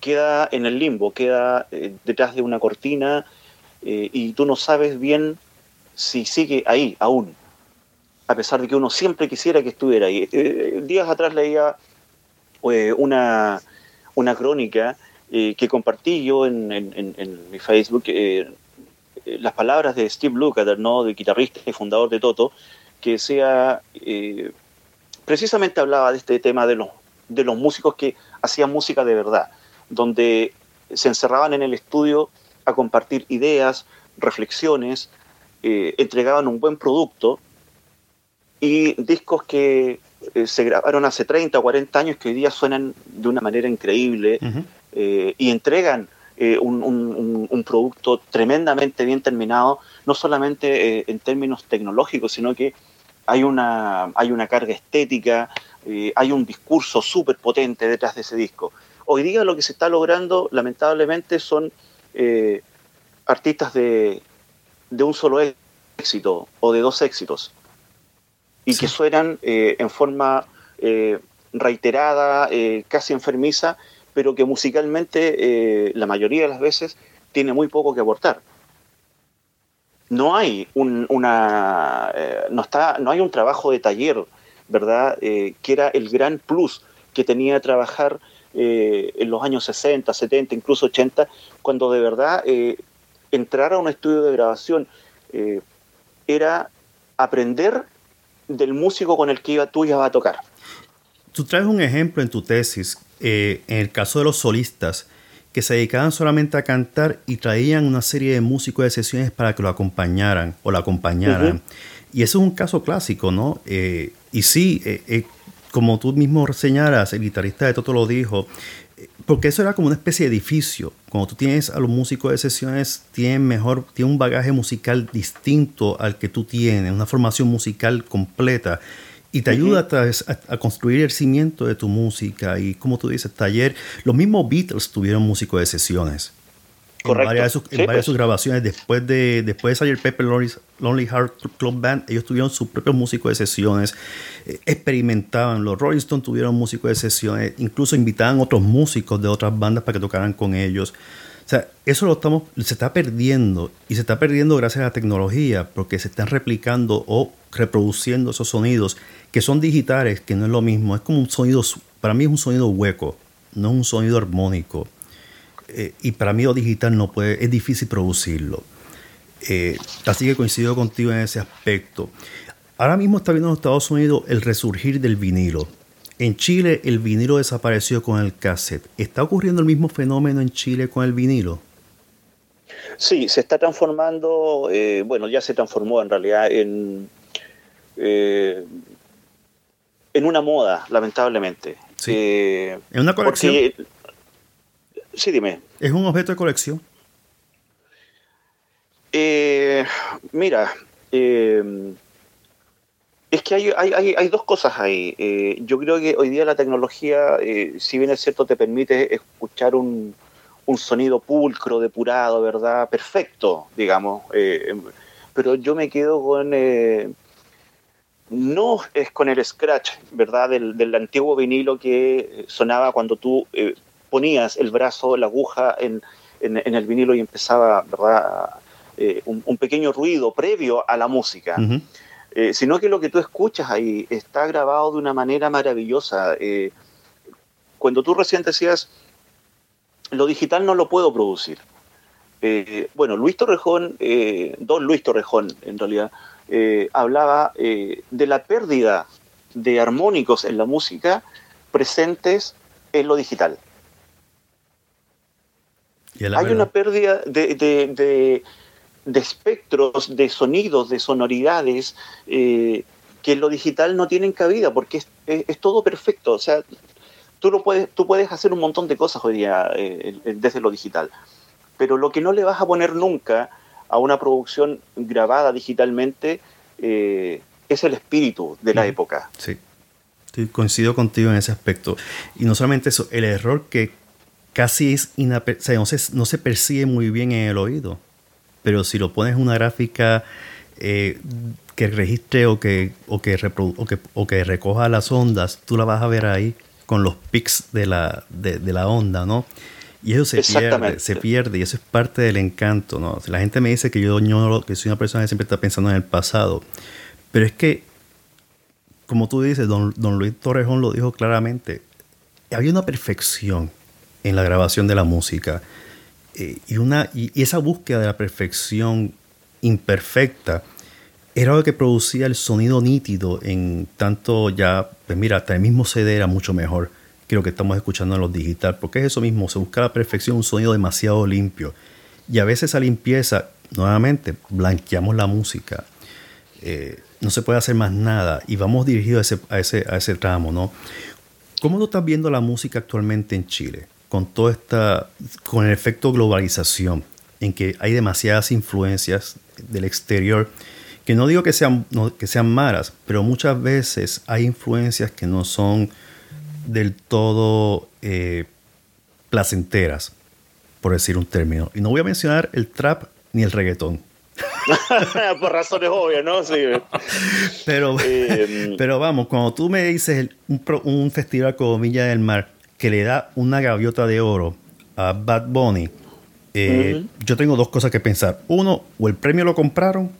queda en el limbo, queda eh, detrás de una cortina y tú no sabes bien si sigue ahí aún, a pesar de que uno siempre quisiera que estuviera ahí. días atrás leía una, una crónica que compartí yo en, en mi Facebook, las palabras de Steve Lukather, ¿no? de guitarrista y fundador de Toto, que sea, eh, precisamente hablaba de este tema de los, de los músicos que hacían música de verdad, donde se encerraban en el estudio a compartir ideas, reflexiones, eh, entregaban un buen producto y discos que eh, se grabaron hace 30 o 40 años que hoy día suenan de una manera increíble y entregan un, un, producto tremendamente bien terminado, no solamente en términos tecnológicos, sino que hay una, hay una carga estética, eh, hay un discurso súper potente detrás de ese disco. Hoy día lo que se está logrando, lamentablemente, son eh, artistas de, de, un solo éxito o de dos éxitos y que suenan eh, en forma reiterada, casi enfermiza, pero que musicalmente la mayoría de las veces tiene muy poco que aportar no hay un, una eh, no está no hay un trabajo de taller verdad eh, que era el gran plus que tenía trabajar eh, en los años 60 70 incluso 80 cuando de verdad entrar a un estudio de grabación era aprender del músico con el que iba, tú ibas a tocar. Tú traes un ejemplo en tu tesis en el caso de los solistas que se dedicaban solamente a cantar y traían una serie de músicos de sesiones para que lo acompañaran o la acompañaran. Y eso es un caso clásico, ¿no? Eh, y sí, eh, eh, como tú mismo señalas, el guitarrista de Toto lo dijo, porque eso era como una especie de edificio. Cuando tú tienes a los músicos de sesiones, tienen mejor, tienen un bagaje musical distinto al que tú tienes, una formación musical completa. Y te ayuda a, a, construir el cimiento de tu música. Y como tú dices, taller, los mismos Beatles tuvieron músicos de sesiones. Correcto. En varias de sus, pues. grabaciones, después de, después de salir Pepper Lonely, Heart Club Band, ellos tuvieron sus propios músicos de sesiones, eh, experimentaban. Los Rolling Stones tuvieron músicos de sesiones, incluso invitaban otros músicos de otras bandas para que tocaran con ellos. Sea, eso lo estamos, se está perdiendo y se está perdiendo gracias a la tecnología porque se están replicando o reproduciendo esos sonidos que son digitales, que no es lo mismo. Es como un sonido, para mí es un sonido hueco, no es un sonido armónico. Eh, y para mí lo digital no puede, es difícil producirlo. Eh, así que coincido contigo en ese aspecto. Ahora mismo está viendo en Estados Unidos el resurgir del vinilo. En Chile el vinilo desapareció con el cassette. ¿Está ocurriendo el mismo fenómeno en Chile con el vinilo? Sí, se está transformando, eh, bueno, ya se transformó en realidad en, en una moda, lamentablemente. Sí. en una colección. Sí, dime. ¿Es un objeto de colección? Eh, mira, eh, es que hay, dos cosas ahí. Eh, yo creo que hoy día la tecnología, si bien es cierto, te permite escuchar un, sonido pulcro, depurado, ¿verdad? Perfecto, digamos. pero yo me quedo con... no es con el scratch, ¿verdad? Del, del antiguo vinilo que sonaba cuando tú ponías el brazo, la aguja en, el vinilo y empezaba, ¿verdad? Eh, un, pequeño ruido previo a la música. Eh, sino que lo que tú escuchas ahí está grabado de una manera maravillosa. Eh, cuando tú recién decías, lo digital no lo puedo producir. bueno, Luis Torrejón, don Luis Torrejón en realidad, hablaba de la pérdida de armónicos en la música presentes en lo digital. Hay una pérdida de, espectros, de sonidos, de sonoridades eh, que en lo digital no tienen cabida porque es, todo perfecto. O sea, tú, lo puedes, tú puedes hacer un montón de cosas hoy día eh, desde lo digital, pero lo que no le vas a poner nunca a una producción grabada digitalmente eh, es el espíritu de la época. Sí. coincido contigo en ese aspecto. Y no solamente eso, el error que casi es no, se, no se percibe muy bien en el oído. Pero si lo pones en una gráfica eh, que registre o que, o que, o, que, recoja las ondas, tú la vas a ver ahí con los pics de la, de, la onda, ¿no? Y eso se pierde, se pierde y eso es parte del encanto, ¿no? La gente me dice que yo, yo que soy una persona que siempre está pensando en el pasado, pero es que, como tú dices, don, don Luis Torrejón lo dijo claramente, había una perfección en la grabación de la música. Y, una, y, esa búsqueda de la perfección imperfecta era lo que producía el sonido nítido en tanto ya, pues mira, hasta el mismo CD era mucho mejor que lo que estamos escuchando en los digital, porque es eso mismo, se busca la perfección, un sonido demasiado limpio. Y a veces esa limpieza, nuevamente, blanqueamos la música. Eh, no se puede hacer más nada y vamos dirigidos a ese, a ese, a ese tramo, ¿no? ¿Cómo tú estás viendo la música actualmente en Chile? Con toda esta, con el efecto globalización, en que hay demasiadas influencias del exterior, que no digo que sean, que sean malas, pero muchas veces hay influencias que no son del todo eh, placenteras, por decir un término. Y no voy a mencionar el trap ni el reggaetón. por razones obvias, ¿no? Sí. pero, em, pero vamos, cuando tú me dices un, un festival como Villa del Mar, que le da una gaviota de oro a Bad Bunny, eh, yo tengo dos cosas que pensar. Uno, o el premio lo compraron,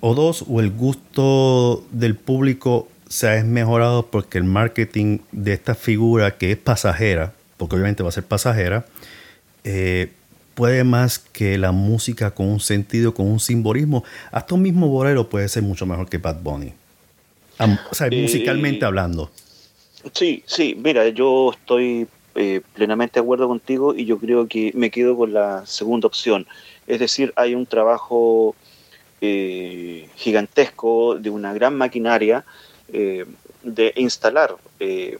o dos, o el gusto del público se ha mejorado porque el marketing de esta figura que es pasajera, porque obviamente va a ser pasajera, eh, puede más que la música con un sentido, con un simbolismo. Hasta un mismo bolero puede ser mucho mejor que Bad Bunny. o sea, musicalmente hablando. Sí, sí, mira, yo estoy eh, plenamente de acuerdo contigo y yo creo que me quedo con la segunda opción. Es decir, hay un trabajo eh, gigantesco de una gran maquinaria. Eh, de instalar eh,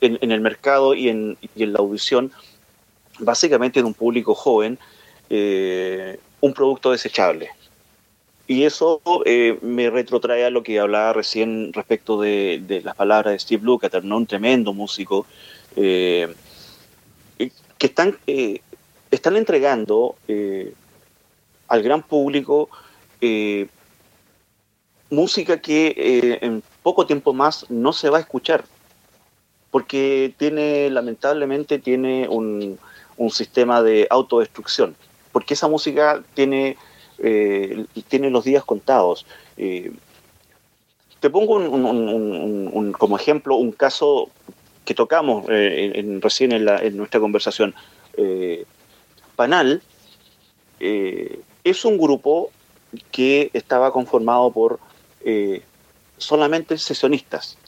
en, el mercado y en, la audición, básicamente en un público joven, eh, un producto desechable. Y eso eh, me retrotrae a lo que hablaba recién respecto de, las palabras de Steve Lukather, ¿no? un tremendo músico, que están, están entregando al gran público música que eh, en poco tiempo más no se va a escuchar, porque tiene, lamentablemente, tiene un, sistema de autodestrucción, porque esa música tiene, eh, tiene los días contados. Eh, te pongo como ejemplo un caso que tocamos en, recién en, nuestra conversación. Panal es un grupo que estaba conformado por eh, solamente sesionistas,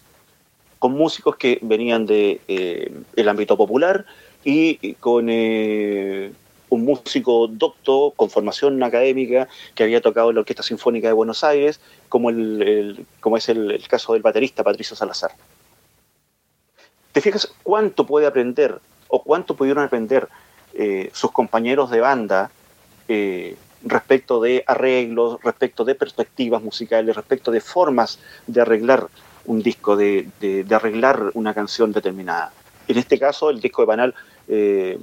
con músicos que venían del de, eh, ámbito popular y, con eh, un músico docto con formación académica que había tocado en la Orquesta Sinfónica de Buenos Aires, como, el, como es el, caso del baterista Patricio Salazar. ¿Te fijas cuánto puede aprender o cuánto pudieron aprender sus compañeros de banda respecto de arreglos, respecto de perspectivas musicales, respecto de formas de arreglar un disco, de, arreglar una canción determinada. En este caso, el disco de Panal eh,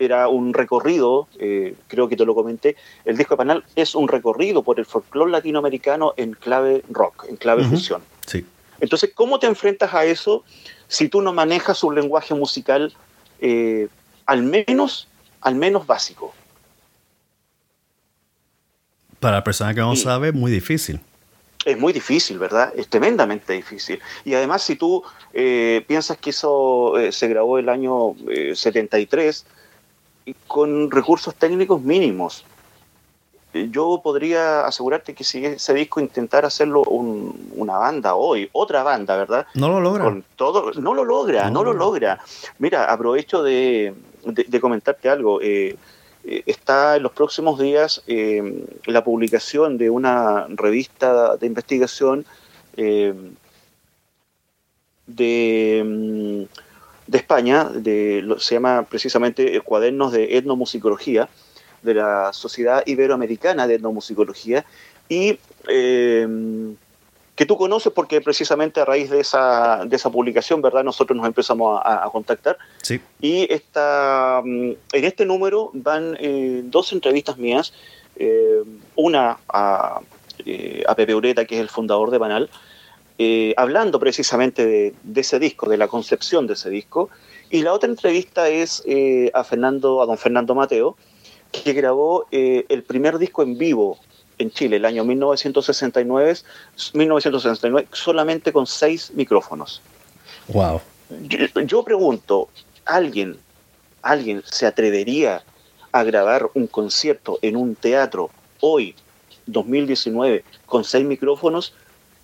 era un recorrido, eh, creo que te lo comenté, el disco de Panal es un recorrido por el folclore latinoamericano en clave rock, en clave fusión. Sí. Entonces, ¿cómo te enfrentas a eso si tú no manejas un lenguaje musical eh, al menos, al menos básico? Para la persona que no sabe, muy difícil. Es muy difícil, ¿verdad? Es tremendamente difícil. Y además, si tú eh, piensas que eso eh, se grabó el año 73 eh, con recursos técnicos mínimos, yo podría asegurarte que si ese disco intentara hacerlo una banda hoy, otra banda, ¿verdad? No lo logra. Con todo, no lo logra, no, lo logra. Mira, aprovecho de, de comentarte algo. Eh, está en los próximos días eh, la publicación de una revista de investigación eh, de, mm, de, España, de, se llama precisamente Cuadernos de Etnomusicología, de la Sociedad Iberoamericana de Etnomusicología, y que tú conoces porque precisamente a raíz de esa, de esa publicación, ¿verdad? Nosotros nos empezamos a, contactar. Sí. Y esta, mm, en este número van eh, dos entrevistas mías, eh, una a, eh, a, Pepe Ureta, que es el fundador de Banal, hablando precisamente de, de, ese disco, de la concepción de ese disco, y la otra entrevista es a Fernando, a don Fernando Mateo, que grabó el primer disco en vivo en Chile, el año 1969, 1969 solamente con seis micrófonos. Wow. Yo, pregunto, ¿alguien, ¿alguien se atrevería a grabar un concierto en un teatro hoy, 2019, con seis micrófonos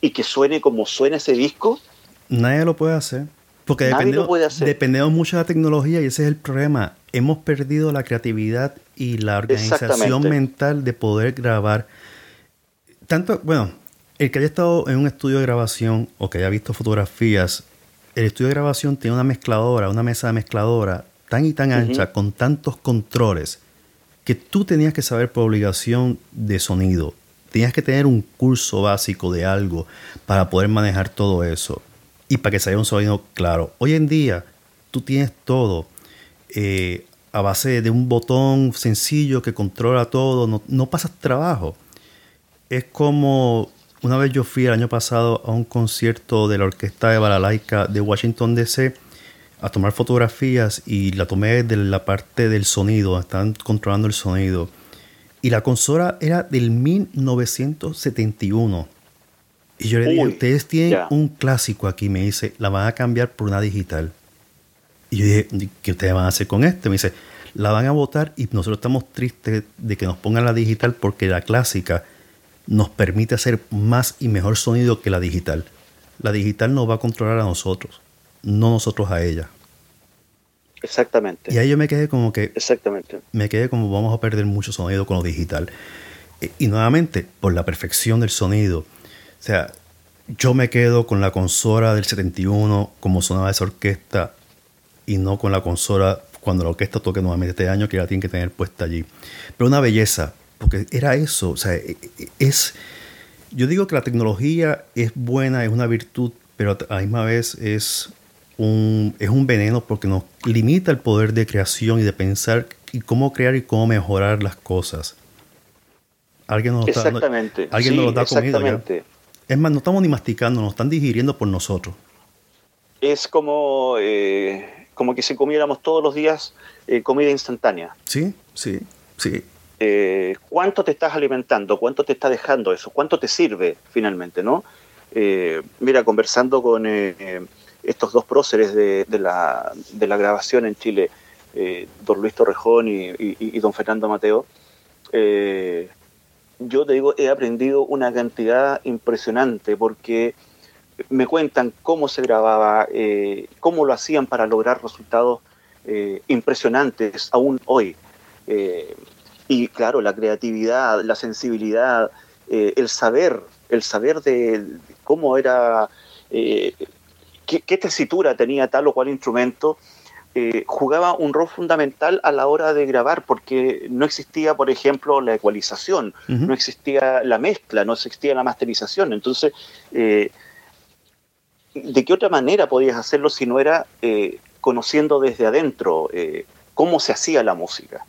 y que suene como suena ese disco? Nadie lo puede hacer. Porque dependemos, dependemos mucho de la tecnología y ese es el problema. Hemos perdido la creatividad y la organización mental de poder grabar tanto, bueno, el que haya estado en un estudio de grabación o que haya visto fotografías, el estudio de grabación tiene una mezcladora, una mesa de mezcladora tan y tan ancha, con tantos controles, que tú tenías que saber por obligación de sonido. Tenías que tener un curso básico de algo para poder manejar todo eso y para que salga un sonido claro. Hoy en día, tú tienes todo eh, a base de un botón sencillo que controla todo, no, no pasas trabajo es como una vez yo fui el año pasado a un concierto de la Orquesta de Balalaika de Washington DC a tomar fotografías y la tomé de la parte del sonido, estaban controlando el sonido. Y la consola era del 1971. Y yo le dije, ustedes tienen un clásico aquí, me dice, la van a cambiar por una digital. Y yo dije, ¿qué ustedes van a hacer con este? Me dice, la van a votar y nosotros estamos tristes de que nos pongan la digital porque la clásica nos permite hacer más y mejor sonido que la digital. La digital nos va a controlar a nosotros, no nosotros a ella. Exactamente. Y ahí yo me quedé como que... Exactamente. Me quedé como vamos a perder mucho sonido con lo digital. Y, nuevamente, por la perfección del sonido. O sea, yo me quedo con la consola del 71 como sonaba esa orquesta y no con la consola cuando la orquesta toque nuevamente este año que la tienen que tener puesta allí. Pero una belleza, porque era eso, o sea, e, e, es... Yo digo que la tecnología es buena, es una virtud, pero a la misma vez es un, es un veneno porque nos limita el poder de creación y de pensar y cómo crear y cómo mejorar las cosas. Alguien nos está exactamente. alguien nos lo da exactamente. Es más, no estamos ni masticando, nos están digiriendo por nosotros. Es como, eh, como que si comiéramos todos los días eh, comida instantánea. Sí, sí, sí. Eh, ¿Cuánto te estás alimentando? ¿Cuánto te está dejando eso? ¿Cuánto te sirve finalmente? ¿no? mira, conversando con estos dos próceres de, la, de, la, grabación en Chile, don Luis Torrejón y, don Fernando Mateo, yo te digo, he aprendido una cantidad impresionante porque me cuentan cómo se grababa, eh, cómo lo hacían para lograr resultados eh, impresionantes aún hoy. Eh, y claro, la creatividad, la sensibilidad, el saber, el saber de cómo era, qué, qué tesitura tenía tal o cual instrumento, eh, jugaba un rol fundamental a la hora de grabar, porque no existía, por ejemplo, la ecualización, no existía la mezcla, no existía la masterización. Entonces, eh, ¿de qué otra manera podías hacerlo si no era eh, conociendo desde adentro cómo se hacía la música?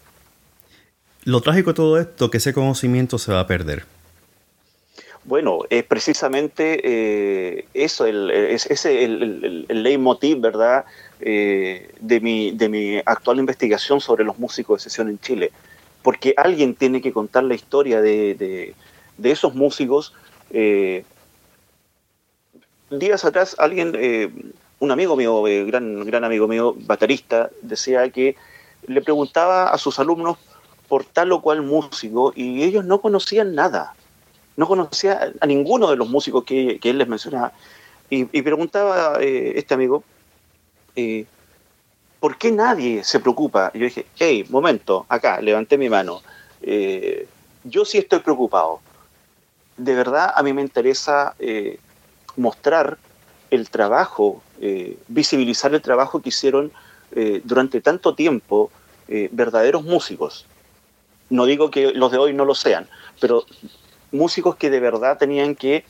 Lo trágico de todo esto, que ese conocimiento se va a perder. Bueno, es precisamente eso, el, es, el, leitmotiv, ¿verdad? Eh, de, mi, de mi actual investigación sobre los músicos de sesión en Chile, porque alguien tiene que contar la historia de, de, esos músicos. Eh, días atrás alguien, eh, un amigo mío, gran, gran amigo mío, baterista, decía que le preguntaba a sus alumnos por tal o cual músico y ellos no conocían nada, no conocía a ninguno de los músicos que, él les mencionaba. Y, y preguntaba este amigo, eh, ¿por qué nadie se preocupa? Y yo dije, hey, momento, acá, levanté mi mano. Eh, yo sí estoy preocupado. De verdad, a mí me interesa eh, mostrar el trabajo, visibilizar el trabajo que hicieron durante tanto tiempo verdaderos músicos. No digo que los de hoy no lo sean, pero músicos que de verdad tenían que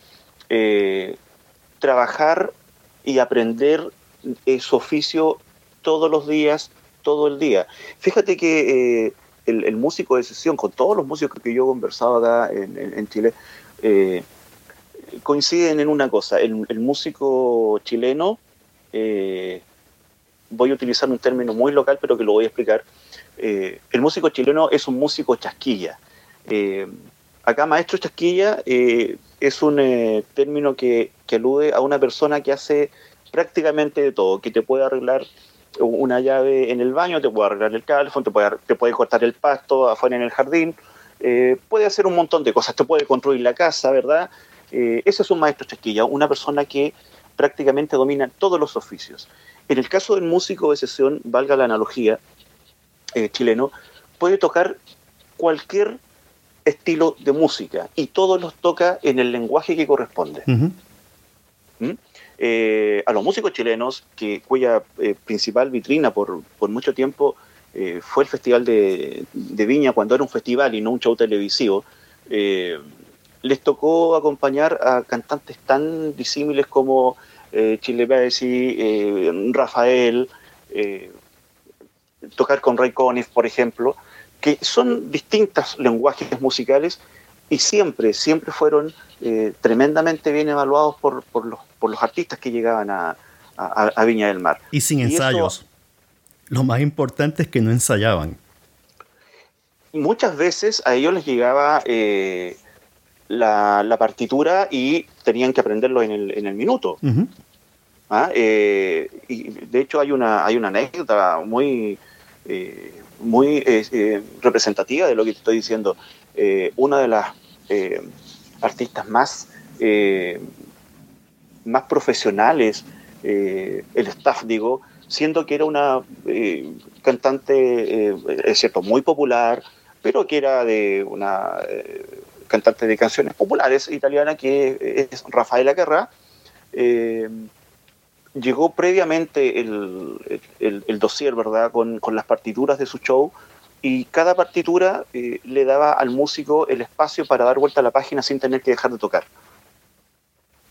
trabajar y aprender su oficio todos los días, todo el día. Fíjate que eh, el, músico de sesión, con todos los músicos que yo he conversado acá en, Chile, eh, coinciden en una cosa. El, músico chileno, eh, voy a utilizar un término muy local, pero que lo voy a explicar. el músico chileno es un músico chasquilla. Acá maestro chasquilla es un término que, que alude a una persona que hace prácticamente de todo, que te puede arreglar una llave en el baño, te puede arreglar el calefón, te puede, te puede cortar el pasto afuera en el jardín, eh, puede hacer un montón de cosas, te puede construir la casa, ¿verdad? Eh, ese es un maestro chasquilla, una persona que prácticamente domina todos los oficios. En el caso del músico de sesión, valga la analogía, eh, chileno, puede tocar cualquier estilo de música y todos los toca en el lenguaje que corresponde. Eh, a los músicos chilenos, que, cuya eh, principal vitrina por, mucho tiempo eh, fue el Festival de, Viña, cuando era un festival y no un show televisivo, les tocó acompañar a cantantes tan disímiles como Chile Bessi, Rafael, tocar con Ray Conniff, por ejemplo, que son distintos lenguajes musicales y siempre, siempre fueron tremendamente bien evaluados por, por, los, por los artistas que llegaban a, Viña del Mar. Y sin ensayos. Lo más importante es que no ensayaban. Muchas veces a ellos les llegaba eh, la, partitura y tenían que aprenderlo en el, minuto. ¿Ah? Eh, y de hecho hay una, hay una anécdota muy, eh, muy representativa de lo que te estoy diciendo. una de las artistas más más profesionales, eh, el staff, digo, siendo que era una eh, cantante, eh, es cierto, muy popular, pero que era de una cantante de canciones populares italiana, que es Rafaela Guerra, eh, llegó previamente el, el, dossier, ¿verdad?, con, las partituras de su show y cada partitura eh, le daba al músico el espacio para dar vuelta a la página sin tener que dejar de tocar.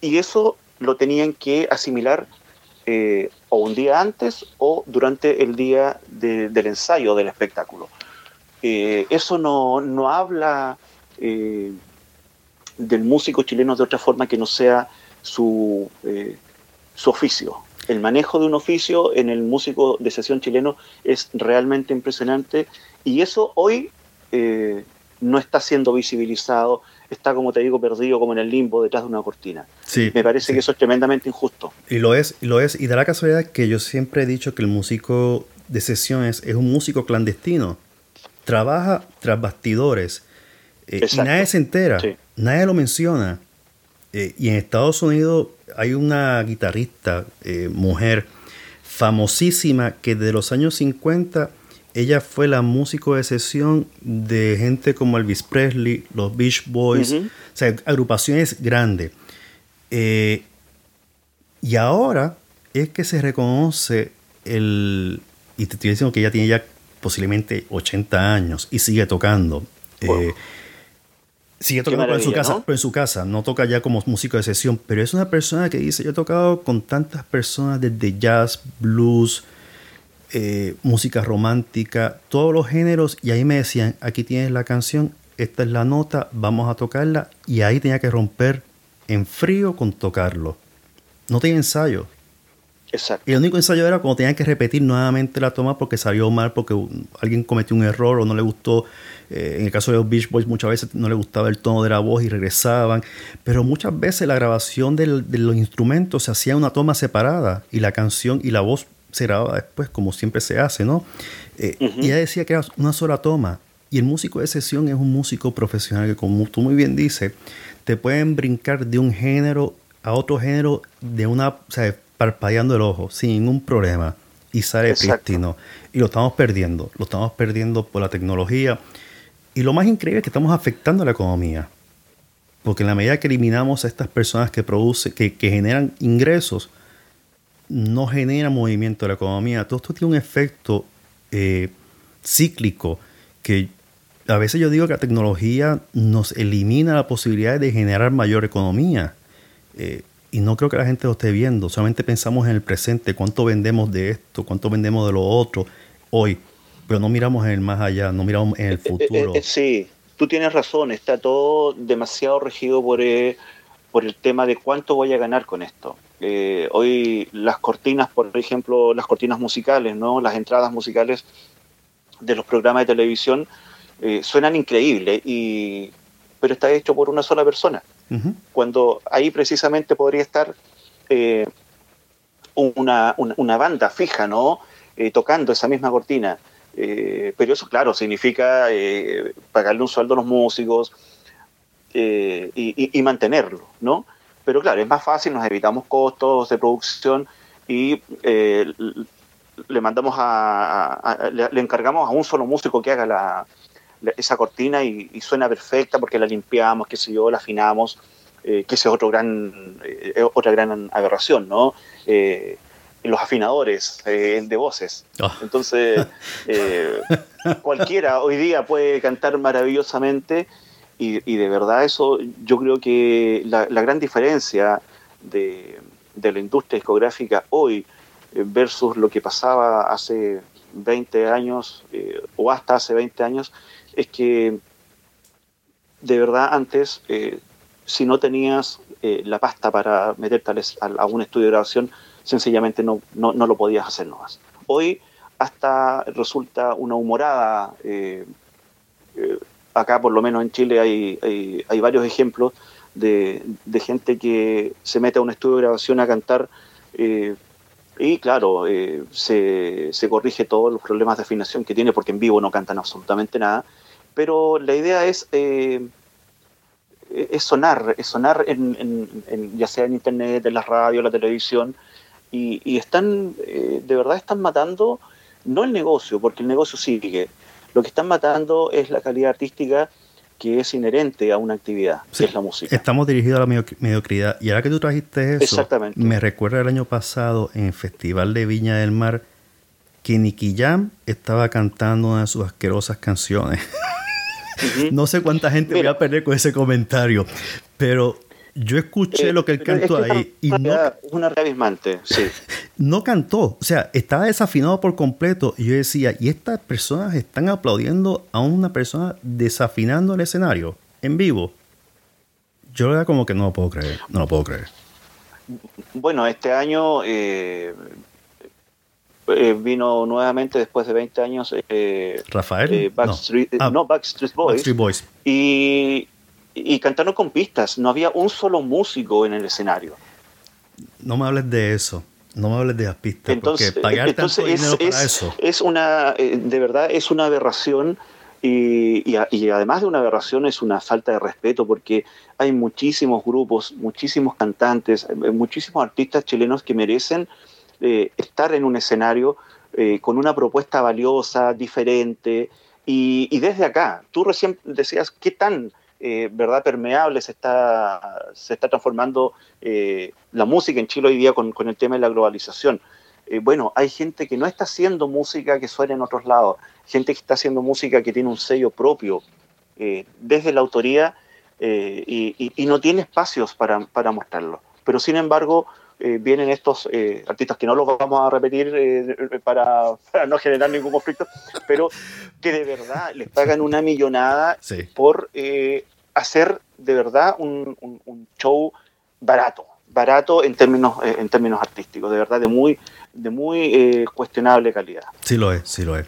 Y eso lo tenían que asimilar eh, o un día antes o durante el día del ensayo del espectáculo. Eh, eso no, no habla del músico chileno de otra forma que no sea su, su oficio. El manejo de un oficio en el músico de sesión chileno es realmente impresionante y eso hoy eh, no está siendo visibilizado, está, como te digo, perdido como en el limbo detrás de una cortina. Sí, Me parece que eso es tremendamente injusto. Y lo es, y lo es, y da la casualidad que yo siempre he dicho que el músico de sesiones es un músico clandestino. Trabaja tras bastidores eh, y nadie se entera, nadie lo menciona. Eh, y en Estados Unidos hay una guitarrista, mujer, famosísima, que de los años 50 ella fue la músico de sesión de gente como Elvis Presley, los Beach Boys, o sea, agrupaciones grandes. Eh, y ahora es que se reconoce el... Y te estoy diciendo que ella tiene ya posiblemente 80 años y sigue tocando. Eh, sigue tocando en su casa, en su casa, no toca ya como músico de sesión, pero es una persona que dice, yo he tocado con tantas personas desde jazz, blues, eh, música romántica, todos los géneros, y ahí me decían, aquí tienes la canción, esta es la nota, vamos a tocarla, y ahí tenía que romper en frío con tocarlo. No tenía ensayo. Exacto. Y el único ensayo era cuando tenían que repetir nuevamente la toma porque salió mal, porque alguien cometió un error o no le gustó. Eh, en el caso de los Beach Boys, muchas veces no le gustaba el tono de la voz y regresaban. Pero muchas veces la grabación de los instrumentos se hacía una toma separada y la canción y la voz se grababa después, como siempre se hace, ¿no? Eh, y ella decía que era una sola toma. Y el músico de sesión es un músico profesional que, como tú muy bien dices, te pueden brincar de un género a otro género de una, o sea, parpadeando el ojo, sin ningún problema. Y sale prístino. Y lo estamos perdiendo. Lo estamos perdiendo por la tecnología. Y lo más increíble es que estamos afectando a la economía. Porque en la medida que eliminamos a estas personas que producen, que, generan ingresos, no genera movimiento de la economía. Todo esto tiene un efecto eh, cíclico que a veces yo digo que la tecnología nos elimina la posibilidad de generar mayor economía. Eh, y no creo que la gente lo esté viendo. Solamente pensamos en el presente, cuánto vendemos de esto, cuánto vendemos de lo otro hoy. Pero no miramos en el más allá, no miramos en el eh, futuro. sí, tú tienes razón. Está todo demasiado regido por, por el tema de cuánto voy a ganar con esto. Eh, hoy las cortinas, por ejemplo, las cortinas musicales, ¿no? las entradas musicales de los programas de televisión eh, suenan increíbles, y, pero está hecho por una sola persona. Cuando ahí precisamente podría estar eh, una, una, banda fija, ¿no? tocando esa misma cortina. Pero eso, claro, significa pagarle un sueldo a los músicos y, y mantenerlo, ¿no? Pero claro, es más fácil, nos evitamos costos de producción y eh, le mandamos a, le, encargamos a un solo músico que haga la, esa cortina y, suena perfecta porque la limpiamos, qué sé yo, la afinamos, eh, que esa es otro gran, eh, otra gran aberración, ¿no? Los afinadores de voces. Ah. Entonces, cualquiera hoy día puede cantar maravillosamente y, de verdad eso, yo creo que la, gran diferencia de, la industria discográfica hoy eh, versus lo que pasaba hace 20 años eh, o hasta hace 20 años es que de verdad antes eh, si no tenías la pasta para meterte a, a, un estudio de grabación sencillamente no, no, no, lo podías hacer nomás. Hoy hasta resulta una humorada acá por lo menos en Chile hay, hay, varios ejemplos de, gente que se mete a un estudio de grabación a cantar eh, y claro, eh, se, corrige todos los problemas de afinación que tiene porque en vivo no cantan absolutamente nada, pero la idea es, eh, es sonar, es sonar en, ya sea en internet, en la radio, en la televisión, y, y están, de verdad están matando no el negocio, porque el negocio sigue, lo que están matando es la calidad artística que es inherente a una actividad, que es la música. Estamos dirigidos a la mediocridad. Y ahora que tú trajiste eso, me recuerda el año pasado en el Festival de Viña del Mar que Nicky Jam estaba cantando una de sus asquerosas canciones. no sé cuánta gente voy a perder con ese comentario, pero yo escuché eh, lo que él cantó ahí y no una revismante, sí. No cantó, o sea, estaba desafinado por completo y yo decía, ¿y estas personas están aplaudiendo a una persona desafinando el escenario en vivo? Yo era como que no lo puedo creer, no lo puedo creer. Bueno, este año eh, eh, vino nuevamente después de 20 años Rafael Backstreet, no. no. Backstreet Boys, Backstreet Boys. Y y cantaron con pistas, no había un solo músico en el escenario. No me hables de eso, no me hables de las pistas, entonces, porque pagar tanto dinero para eso. Es una, eh, de verdad, es una aberración y, y, además de una aberración es una falta de respeto porque hay muchísimos grupos, muchísimos cantantes, eh, muchísimos artistas chilenos que merecen eh, estar en un escenario con una propuesta valiosa, diferente. Y, y desde acá, tú recién decías, ¿qué tan eh, verdad permeable se está, se está transformando eh, la música en Chile hoy día con, el tema de la globalización. Eh, bueno, hay gente que no está haciendo música que suene en otros lados, gente que está haciendo música que tiene un sello propio desde la autoría y, no tiene espacios para, para mostrarlo. Pero sin embargo, vienen estos artistas que no los vamos a repetir para, no generar ningún conflicto, pero que de verdad les pagan una millonada por hacer de verdad un, show barato, barato en términos, eh, en términos artísticos, de verdad de muy, de muy eh, cuestionable calidad. Sí lo es, sí lo es.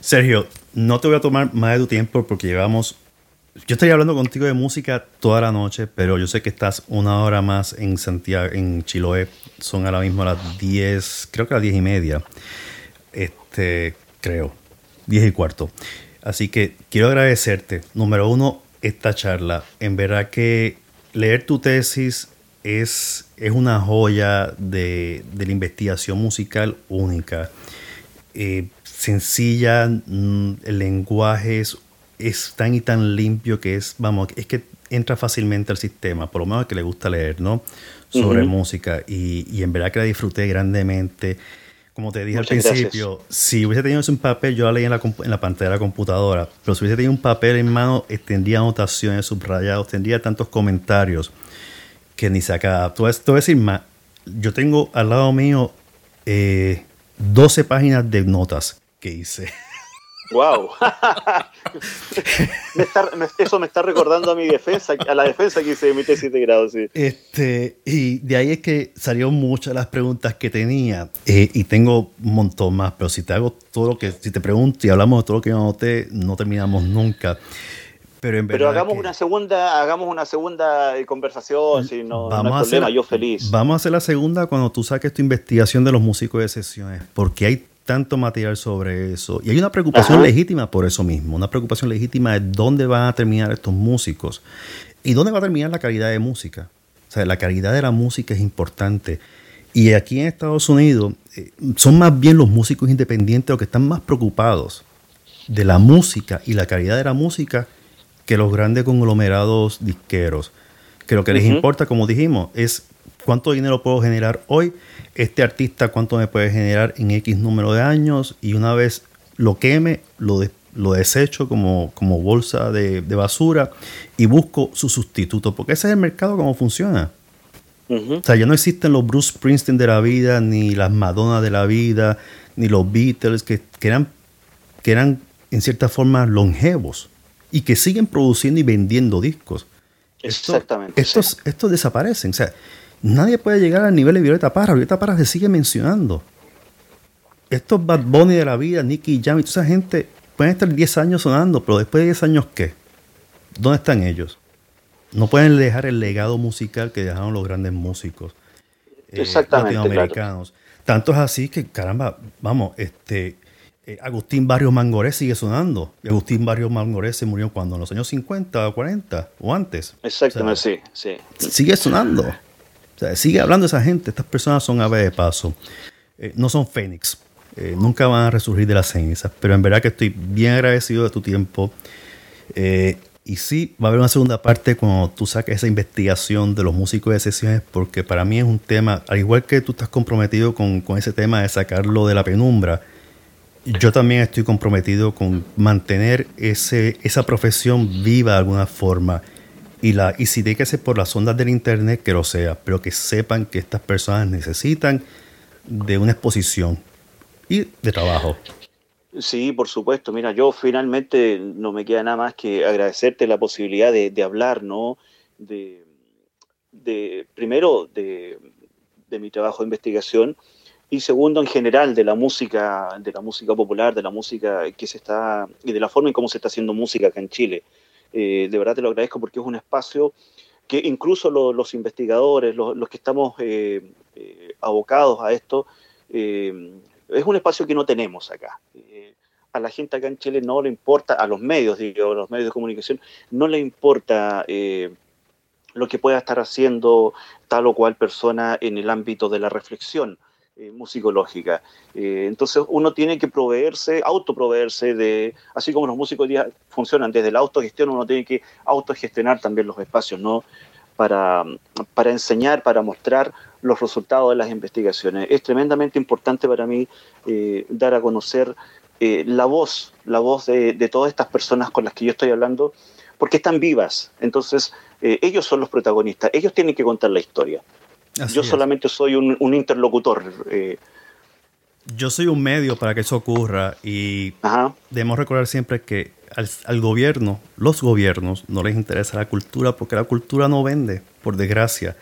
Sergio, no te voy a tomar más de tu tiempo porque llevamos yo estoy hablando contigo de música toda la noche, pero yo sé que estás una hora más en Santiago, en Chiloé. Son ahora mismo las 10, creo que las 10 y media. Este, creo. 10 y cuarto. Así que quiero agradecerte, número uno, esta charla. En verdad que leer tu tesis es, es una joya de, la investigación musical única. Eh, sencilla, mm, el lenguaje es, tan y tan limpio que es, vamos, es que entra fácilmente al sistema, por lo menos que le gusta leer, ¿no? Sobre música. Y, y en verdad que la disfruté grandemente como te dije al principio, si hubiese tenido en papel, yo la leí en la, en la, pantalla de la computadora, pero si hubiese tenido un papel en mano, tendría anotaciones subrayados, tendría tantos comentarios que ni se acaba. Voy a decir más, yo tengo al lado mío 12 eh, páginas de notas que hice. Wow. eso me está recordando a mi defensa, a la defensa que hice de mi tesis de grado, sí. Este, y de ahí es que salieron muchas de las preguntas que tenía. Eh, y tengo un montón más, pero si te hago todo lo que, si te pregunto y hablamos de todo lo que yo anoté, no terminamos nunca. Pero, en Pero hagamos una segunda, hagamos una segunda conversación, si no, vamos hay problema, yo feliz. Vamos a hacer la segunda cuando tú saques tu investigación de los músicos de sesiones, porque hay tanto material sobre eso. Y hay una preocupación legítima por eso mismo, una preocupación legítima de dónde van a terminar estos músicos y dónde va a terminar la calidad de música. O sea, la calidad de la música es importante. Y aquí en Estados Unidos eh, son más bien los músicos independientes los que están más preocupados de la música y la calidad de la música que los grandes conglomerados disqueros. Que lo que les importa, como dijimos, es cuánto dinero puedo generar hoy este artista cuánto me puede generar en X número de años y una vez lo queme, lo, lo desecho como, como bolsa de, basura y busco su sustituto, porque ese es el mercado como funciona. O sea, ya no existen los Bruce Springsteen de la vida, ni las Madonna de la vida, ni los Beatles, que, eran, que eran en cierta forma longevos y que siguen produciendo y vendiendo discos. Exactamente. estos, estos desaparecen. O sea, Nadie puede llegar al nivel de Violeta Parra. Violeta Parra se sigue mencionando. Estos Bad Bunny de la vida, Nicky Jam y toda esa gente pueden estar 10 años sonando, pero después de 10 años, ¿qué? ¿Dónde están ellos? No pueden dejar el legado musical que dejaron los grandes músicos eh, latinoamericanos. Tanto es así que, caramba, vamos, este, eh, Agustín Barrios Mangorés sigue sonando. Agustín Barrios Mangorés se murió cuando, en los años 50 o 40 o antes. Exactamente, sí, sí. Sigue sonando sigue hablando esa gente. Estas personas son aves de paso. Eh, no son fénix. Eh, nunca van a resurgir de las cenizas. Pero en verdad que estoy bien agradecido de tu tiempo. Eh, Y sí, va a haber una segunda parte cuando tú saques esa investigación de los músicos de sesiones, porque para mí es un tema, al igual que tú estás comprometido con, con ese tema de sacarlo de la penumbra, yo también estoy comprometido con mantener ese, esa profesión viva de alguna forma. Y, la, y si tiene que ser por las ondas del Internet, que lo sea, pero que sepan que estas personas necesitan de una exposición y de trabajo. Sí, por supuesto. Mira, yo finalmente no me queda nada más que agradecerte la posibilidad de, hablar, ¿no? De, primero, de, mi trabajo de investigación y segundo, en general, de la música, de la música popular, de la música que se está, y de la forma en cómo se está haciendo música acá en Chile. Eh, de verdad te lo agradezco porque es un espacio que incluso los investigadores, los, que estamos eh, eh, abocados a esto, es un espacio que no tenemos acá. Eh, a la gente acá en Chile no le importa, a los medios, digo, a los medios de comunicación, no le importa eh, lo que pueda estar haciendo tal o cual persona en el ámbito de la reflexión eh, musicológica. entonces uno tiene que proveerse, autoproveerse de, así como los músicos funcionan desde la autogestión, uno tiene que autogestionar también los espacios, ¿no? Para, para enseñar, para mostrar los resultados de las investigaciones. Es tremendamente importante para mí eh, dar a conocer eh, la voz, la voz de, todas estas personas con las que yo estoy hablando, porque están vivas. Entonces, eh, ellos son los protagonistas, ellos tienen que contar la historia. Yo solamente soy un, interlocutor. Yo soy un medio para que eso ocurra y debemos recordar siempre que al, al, gobierno, los gobiernos, no les interesa la cultura porque la cultura no vende, por desgracia.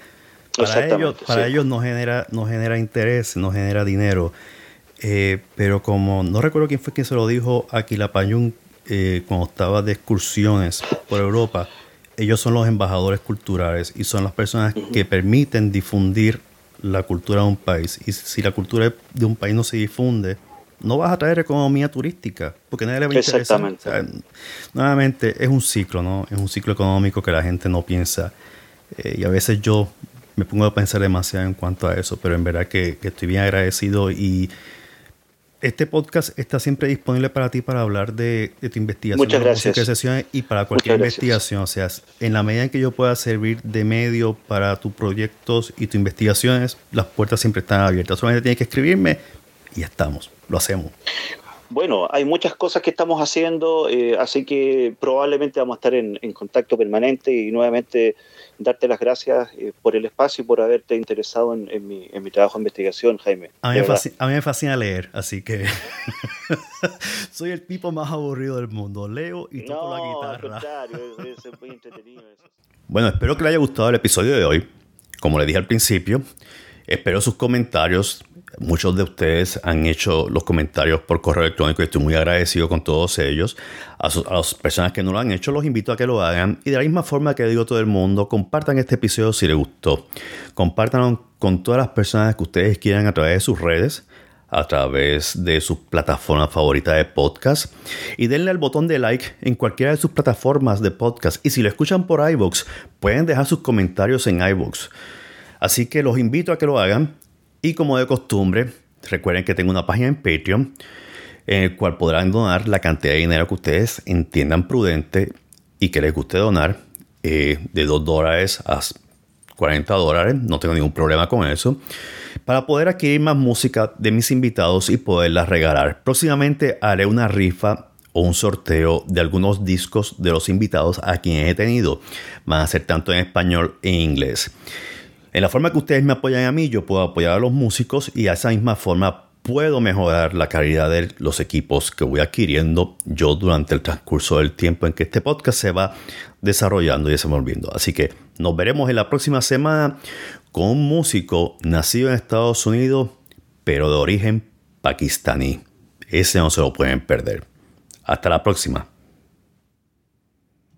Para ellos, para ellos no genera, no genera interés, no genera dinero. Eh, pero como no recuerdo quién fue quien se lo dijo a Quilapayún eh, cuando estaba de excursiones por Europa, ellos son los embajadores culturales y son las personas que permiten difundir la cultura de un país. Y si la cultura de un país no se difunde, no vas a traer economía turística, porque nadie le va a interesar. Exactamente. nuevamente, es un ciclo, ¿no? Es un ciclo económico que la gente no piensa. Eh, y a veces yo me pongo a pensar demasiado en cuanto a eso, pero en verdad que, estoy bien agradecido y este podcast está siempre disponible para ti para hablar de, tu investigación. Muchas gracias. Y para cualquier investigación. O sea, en la medida en que yo pueda servir de medio para tus proyectos y tus investigaciones, las puertas siempre están abiertas. Solamente tienes que escribirme y estamos. Lo hacemos. Bueno, hay muchas cosas que estamos haciendo, eh, así que probablemente vamos a estar en, contacto permanente y nuevamente darte las gracias eh, por el espacio y por haberte interesado en, mi, trabajo de investigación, Jaime. A mí, me fascina, leer, así que soy el tipo más aburrido del mundo. Leo y toco la guitarra. Al contrario, es, muy entretenido eso. Bueno, espero que le haya gustado el episodio de hoy. Como le dije al principio, espero sus comentarios Muchos de ustedes han hecho los comentarios por correo electrónico y estoy muy agradecido con todos ellos. A, las personas que no lo han hecho, los invito a que lo hagan. Y de la misma forma que digo todo el mundo, compartan este episodio si les gustó. Compártanlo con todas las personas que ustedes quieran a través de sus redes a través de su plataforma favorita de podcast y denle al botón de like en cualquiera de sus plataformas de podcast y si lo escuchan por iVoox pueden dejar sus comentarios en iVoox así que los invito a que lo hagan y como de costumbre, recuerden que tengo una página en Patreon en el cual podrán donar la cantidad de dinero que ustedes entiendan prudente y que les guste donar, eh, de 2 dólares a 40 dólares, no tengo ningún problema con eso, para poder adquirir más música de mis invitados y poderla regalar. Próximamente haré una rifa o un sorteo de algunos discos de los invitados a quienes he tenido. Van a ser tanto en español e inglés. En la forma que ustedes me apoyan a mí, yo puedo apoyar a los músicos y a esa misma forma puedo mejorar la calidad de los equipos que voy adquiriendo yo durante el transcurso del tiempo en que este podcast se va desarrollando y desenvolviendo. Así que nos veremos en la próxima semana con un músico nacido en Estados Unidos, pero de origen pakistaní. Ese no se lo pueden perder. Hasta la próxima.